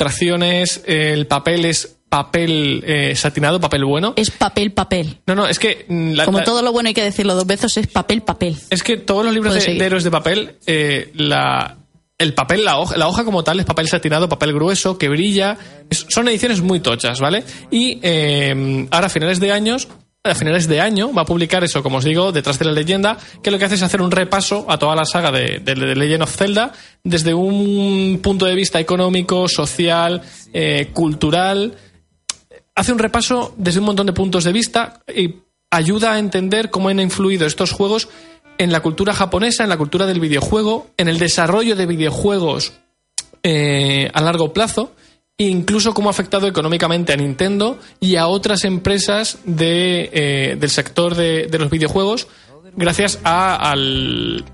ilustraciones, eh, el papel es papel eh, satinado, papel bueno. Es papel, papel. No, no, es que... mm, la- Como la- todo lo bueno hay que decirlo dos veces, es papel, papel. es que todos los libros de, de héroes de papel, eh, la, el papel, la hoja, la hoja como tal es papel satinado, papel grueso, que brilla. Son ediciones muy tochas, ¿vale? Y eh, ahora a finales de años, a finales de año, va a publicar eso, como os digo, detrás de la leyenda, que lo que hace es hacer un repaso a toda la saga de Legend of Zelda desde un punto de vista económico, social, eh, cultural hace un repaso desde un montón de puntos de vista y ayuda a entender cómo han influido estos juegos en la cultura japonesa, en la cultura del videojuego, en el desarrollo de videojuegos eh, a largo plazo e incluso cómo ha afectado económicamente a Nintendo y a otras empresas de, eh, del sector de, de los videojuegos gracias a, al-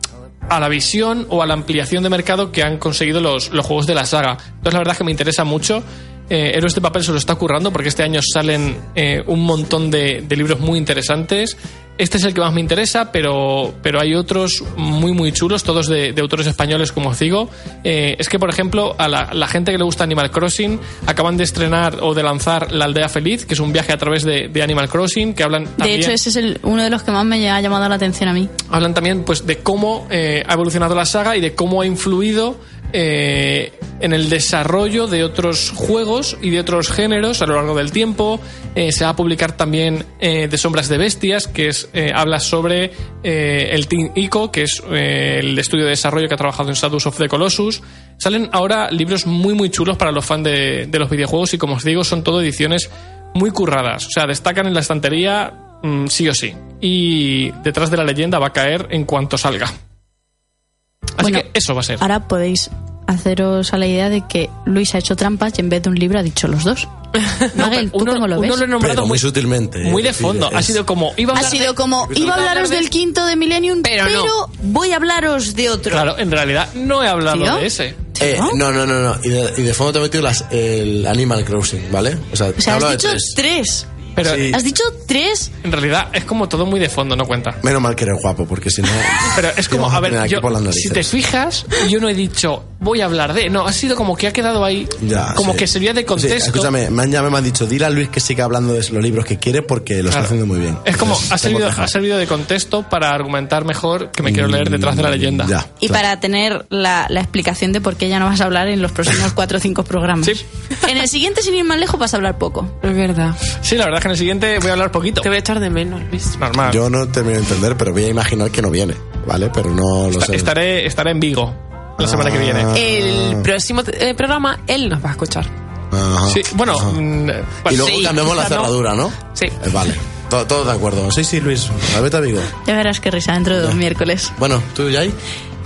a la visión o a la ampliación de mercado que han conseguido los, los juegos de la saga. Entonces la verdad es que me interesa mucho. Eh, Héroes Papel se lo está currando porque este año salen eh, un montón de, de libros muy interesantes. Este es el que más me interesa, pero, pero hay otros muy, muy chulos, todos de, de autores españoles, como os digo. Eh, es que, por ejemplo, a la, la gente que le gusta Animal Crossing, acaban de estrenar o de lanzar La Aldea Feliz, que es un viaje a través de, de Animal Crossing, que hablan De hecho, ese es el- uno de los que más me ha llamado la atención a mí. hablan también pues, de cómo eh, ha evolucionado la saga y de cómo ha influido eh, en el desarrollo de otros juegos y de otros géneros a lo largo del tiempo. Eh, se va a publicar también eh, De Sombras de Bestias, que es eh, habla sobre el Team ICO, que es el estudio de desarrollo que ha trabajado en Shadows of the Colossus. Salen ahora libros muy muy chulos para los fans de, de los videojuegos y como os digo son todo ediciones muy curradas. O sea, destacan en la estantería mm, sí o sí. Y detrás de la leyenda va a caer en cuanto salga. Así Bueno, que eso va a ser. Ahora podéis haceros a la idea de que Luis ha hecho trampas y en vez de un libro ha dicho los dos. <laughs> Magel, ¿tú uno, cómo lo uno ves? lo he nombrado Pero muy muy, sutilmente. muy de decir, fondo. Ha sido como. Iba a Ha sido como, iba a hablaros del quinto de Millennium, Pero pero, no. voy a hablaros de otro. Claro, en realidad no he hablado ¿Tío? de ese. Eh, no, no, no, no. Y de, y de fondo te he metido las, el Animal Crossing, ¿vale? O sea, O te sea, has de dicho tres. tres. Pero Sí. Has dicho tres. en realidad es como todo muy de fondo, no cuenta. Menos mal que eres guapo, porque si no. <laughs> Pero es como, a ver, yo, si te fijas, yo no he dicho voy a hablar de. No, ha sido como que ha quedado ahí. Ya, como sí. que sería de Sí, contexto. escúchame, me han me han dicho, dile a Luis que siga hablando de los libros que quiere porque lo está haciendo muy bien. Es como, Entonces, ha servido, ha servido de contexto para argumentar mejor que me quiero leer detrás de la leyenda. Mm, Ya. Y claro. para tener la, la explicación de por qué ya no vas a hablar en los próximos cuatro o cinco programas. Sí. En el siguiente, sin ir más lejos, vas a hablar poco. Es verdad. Sí, la verdad que en el siguiente voy a hablar poquito. Te voy a echar de menos, Luis. Normal. Yo no termino de entender, pero voy a imaginar que no viene, ¿vale? Pero no lo sé. estaré, estaré en Vigo la semana que viene. Ah. El próximo eh, programa, él nos va a escuchar. Ajá. Sí, bueno, mm, Y bueno, luego sí, cambiamos la quizá no. cerradura, ¿no? Sí. Eh, vale. Todo, todo de acuerdo. Sí, sí, Luis. A vete a Vigo. Ya verás qué risa dentro de dos miércoles. Bueno, ¿tú?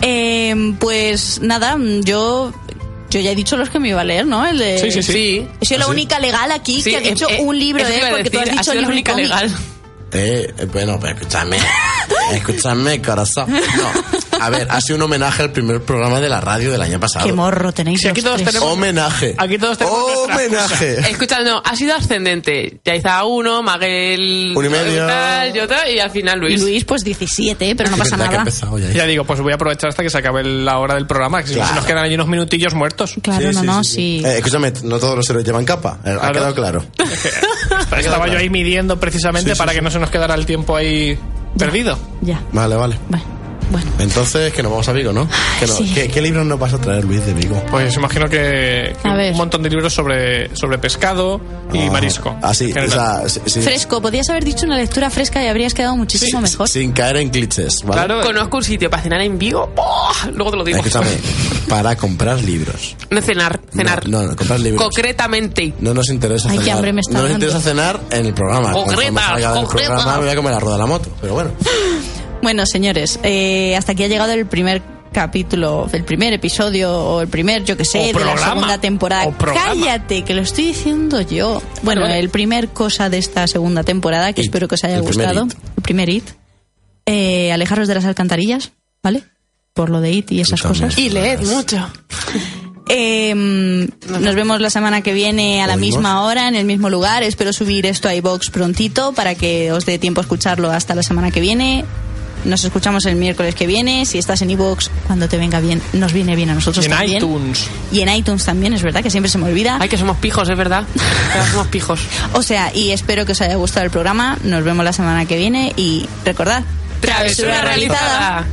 Eh, pues nada, yo yo ya he dicho los que me iba a leer, ¿no? El de... Sí, sí, sí. Sido la ¿Ah, única legal aquí que ha eh, dicho eh, un libro, ¿eh? Porque tú has dicho única cómic. legal. Eh, eh, bueno, pero escúchame. <laughs> escúchame, corazón. No. A ver, ha sido un homenaje al primer programa de la radio del año pasado. Qué morro tenéis Sí, aquí todos tres. tenemos- Homenaje. Aquí todos tenemos Homenaje. Escucha, no, ha sido ascendente. Yaiza uno, Maguel. Un y medio. Tal, yo tal, y al final Y Luis. Luis, pues 17, pero no <laughs> pasa nada. empezado ya. Ya digo, pues voy a aprovechar hasta que se acabe la hora del programa, que si no Claro. se nos quedan ahí unos minutillos muertos. Claro, no, no, sí. Eh, escúchame, no todos los héroes llevan capa. Eh, Ha Claro. quedado claro. <laughs> <laughs> Estaba yo ahí midiendo precisamente Sí, sí, para sí. que no se nos quedara el tiempo ahí perdido. Ya. Vale, vale. Bueno, bueno. Entonces, que nos vamos a Vigo, ¿no? Que no- Sí. ¿qué, qué libros nos vas a traer, Luis, de Vigo? Pues imagino que, que un montón de libros sobre, sobre pescado y Ah, marisco. Así, o sea, si- Fresco, podías haber dicho una lectura fresca y habrías quedado muchísimo mejor. sin caer en clichés, ¿vale? Claro, Conozco un sitio para cenar en Vigo. ¡Oh! Luego te lo digo. Escúchame, para comprar libros. No cenar, cenar. No, no, comprar libros. Concretamente. No nos interesa Ay, qué cenar. hambre me está no nos dando. interesa cenar en el programa. Concreta, Cuando salga del concreta. programa me voy a comer la rueda de la moto. Pero bueno. <laughs> Bueno, señores, eh, hasta aquí ha llegado el primer capítulo, el primer episodio o el primer, yo que sé, O de programa. la segunda temporada. Cállate, que lo estoy diciendo yo. Bueno, vale. el primer cosa de esta segunda temporada, que It. espero que os haya El primer gustado. it. El primer hit. Eh, alejaros de las alcantarillas, ¿vale? por lo de IT y esas cosas. Y leed mucho. Eh, nos vemos la semana que viene a la misma hora, en el mismo lugar. Espero subir esto a iBox prontito para que os dé tiempo a escucharlo hasta la semana que viene. Nos escuchamos el miércoles que viene. Si estás en iBox, cuando te venga bien, nos viene bien a nosotros Y en también. iTunes. Y en iTunes también, es verdad que siempre se me olvida. Ay, que somos pijos, es verdad. Somos pijos. <laughs> O sea, y espero que os haya gustado el programa. Nos vemos la semana que viene y recordad, Travesura realizada.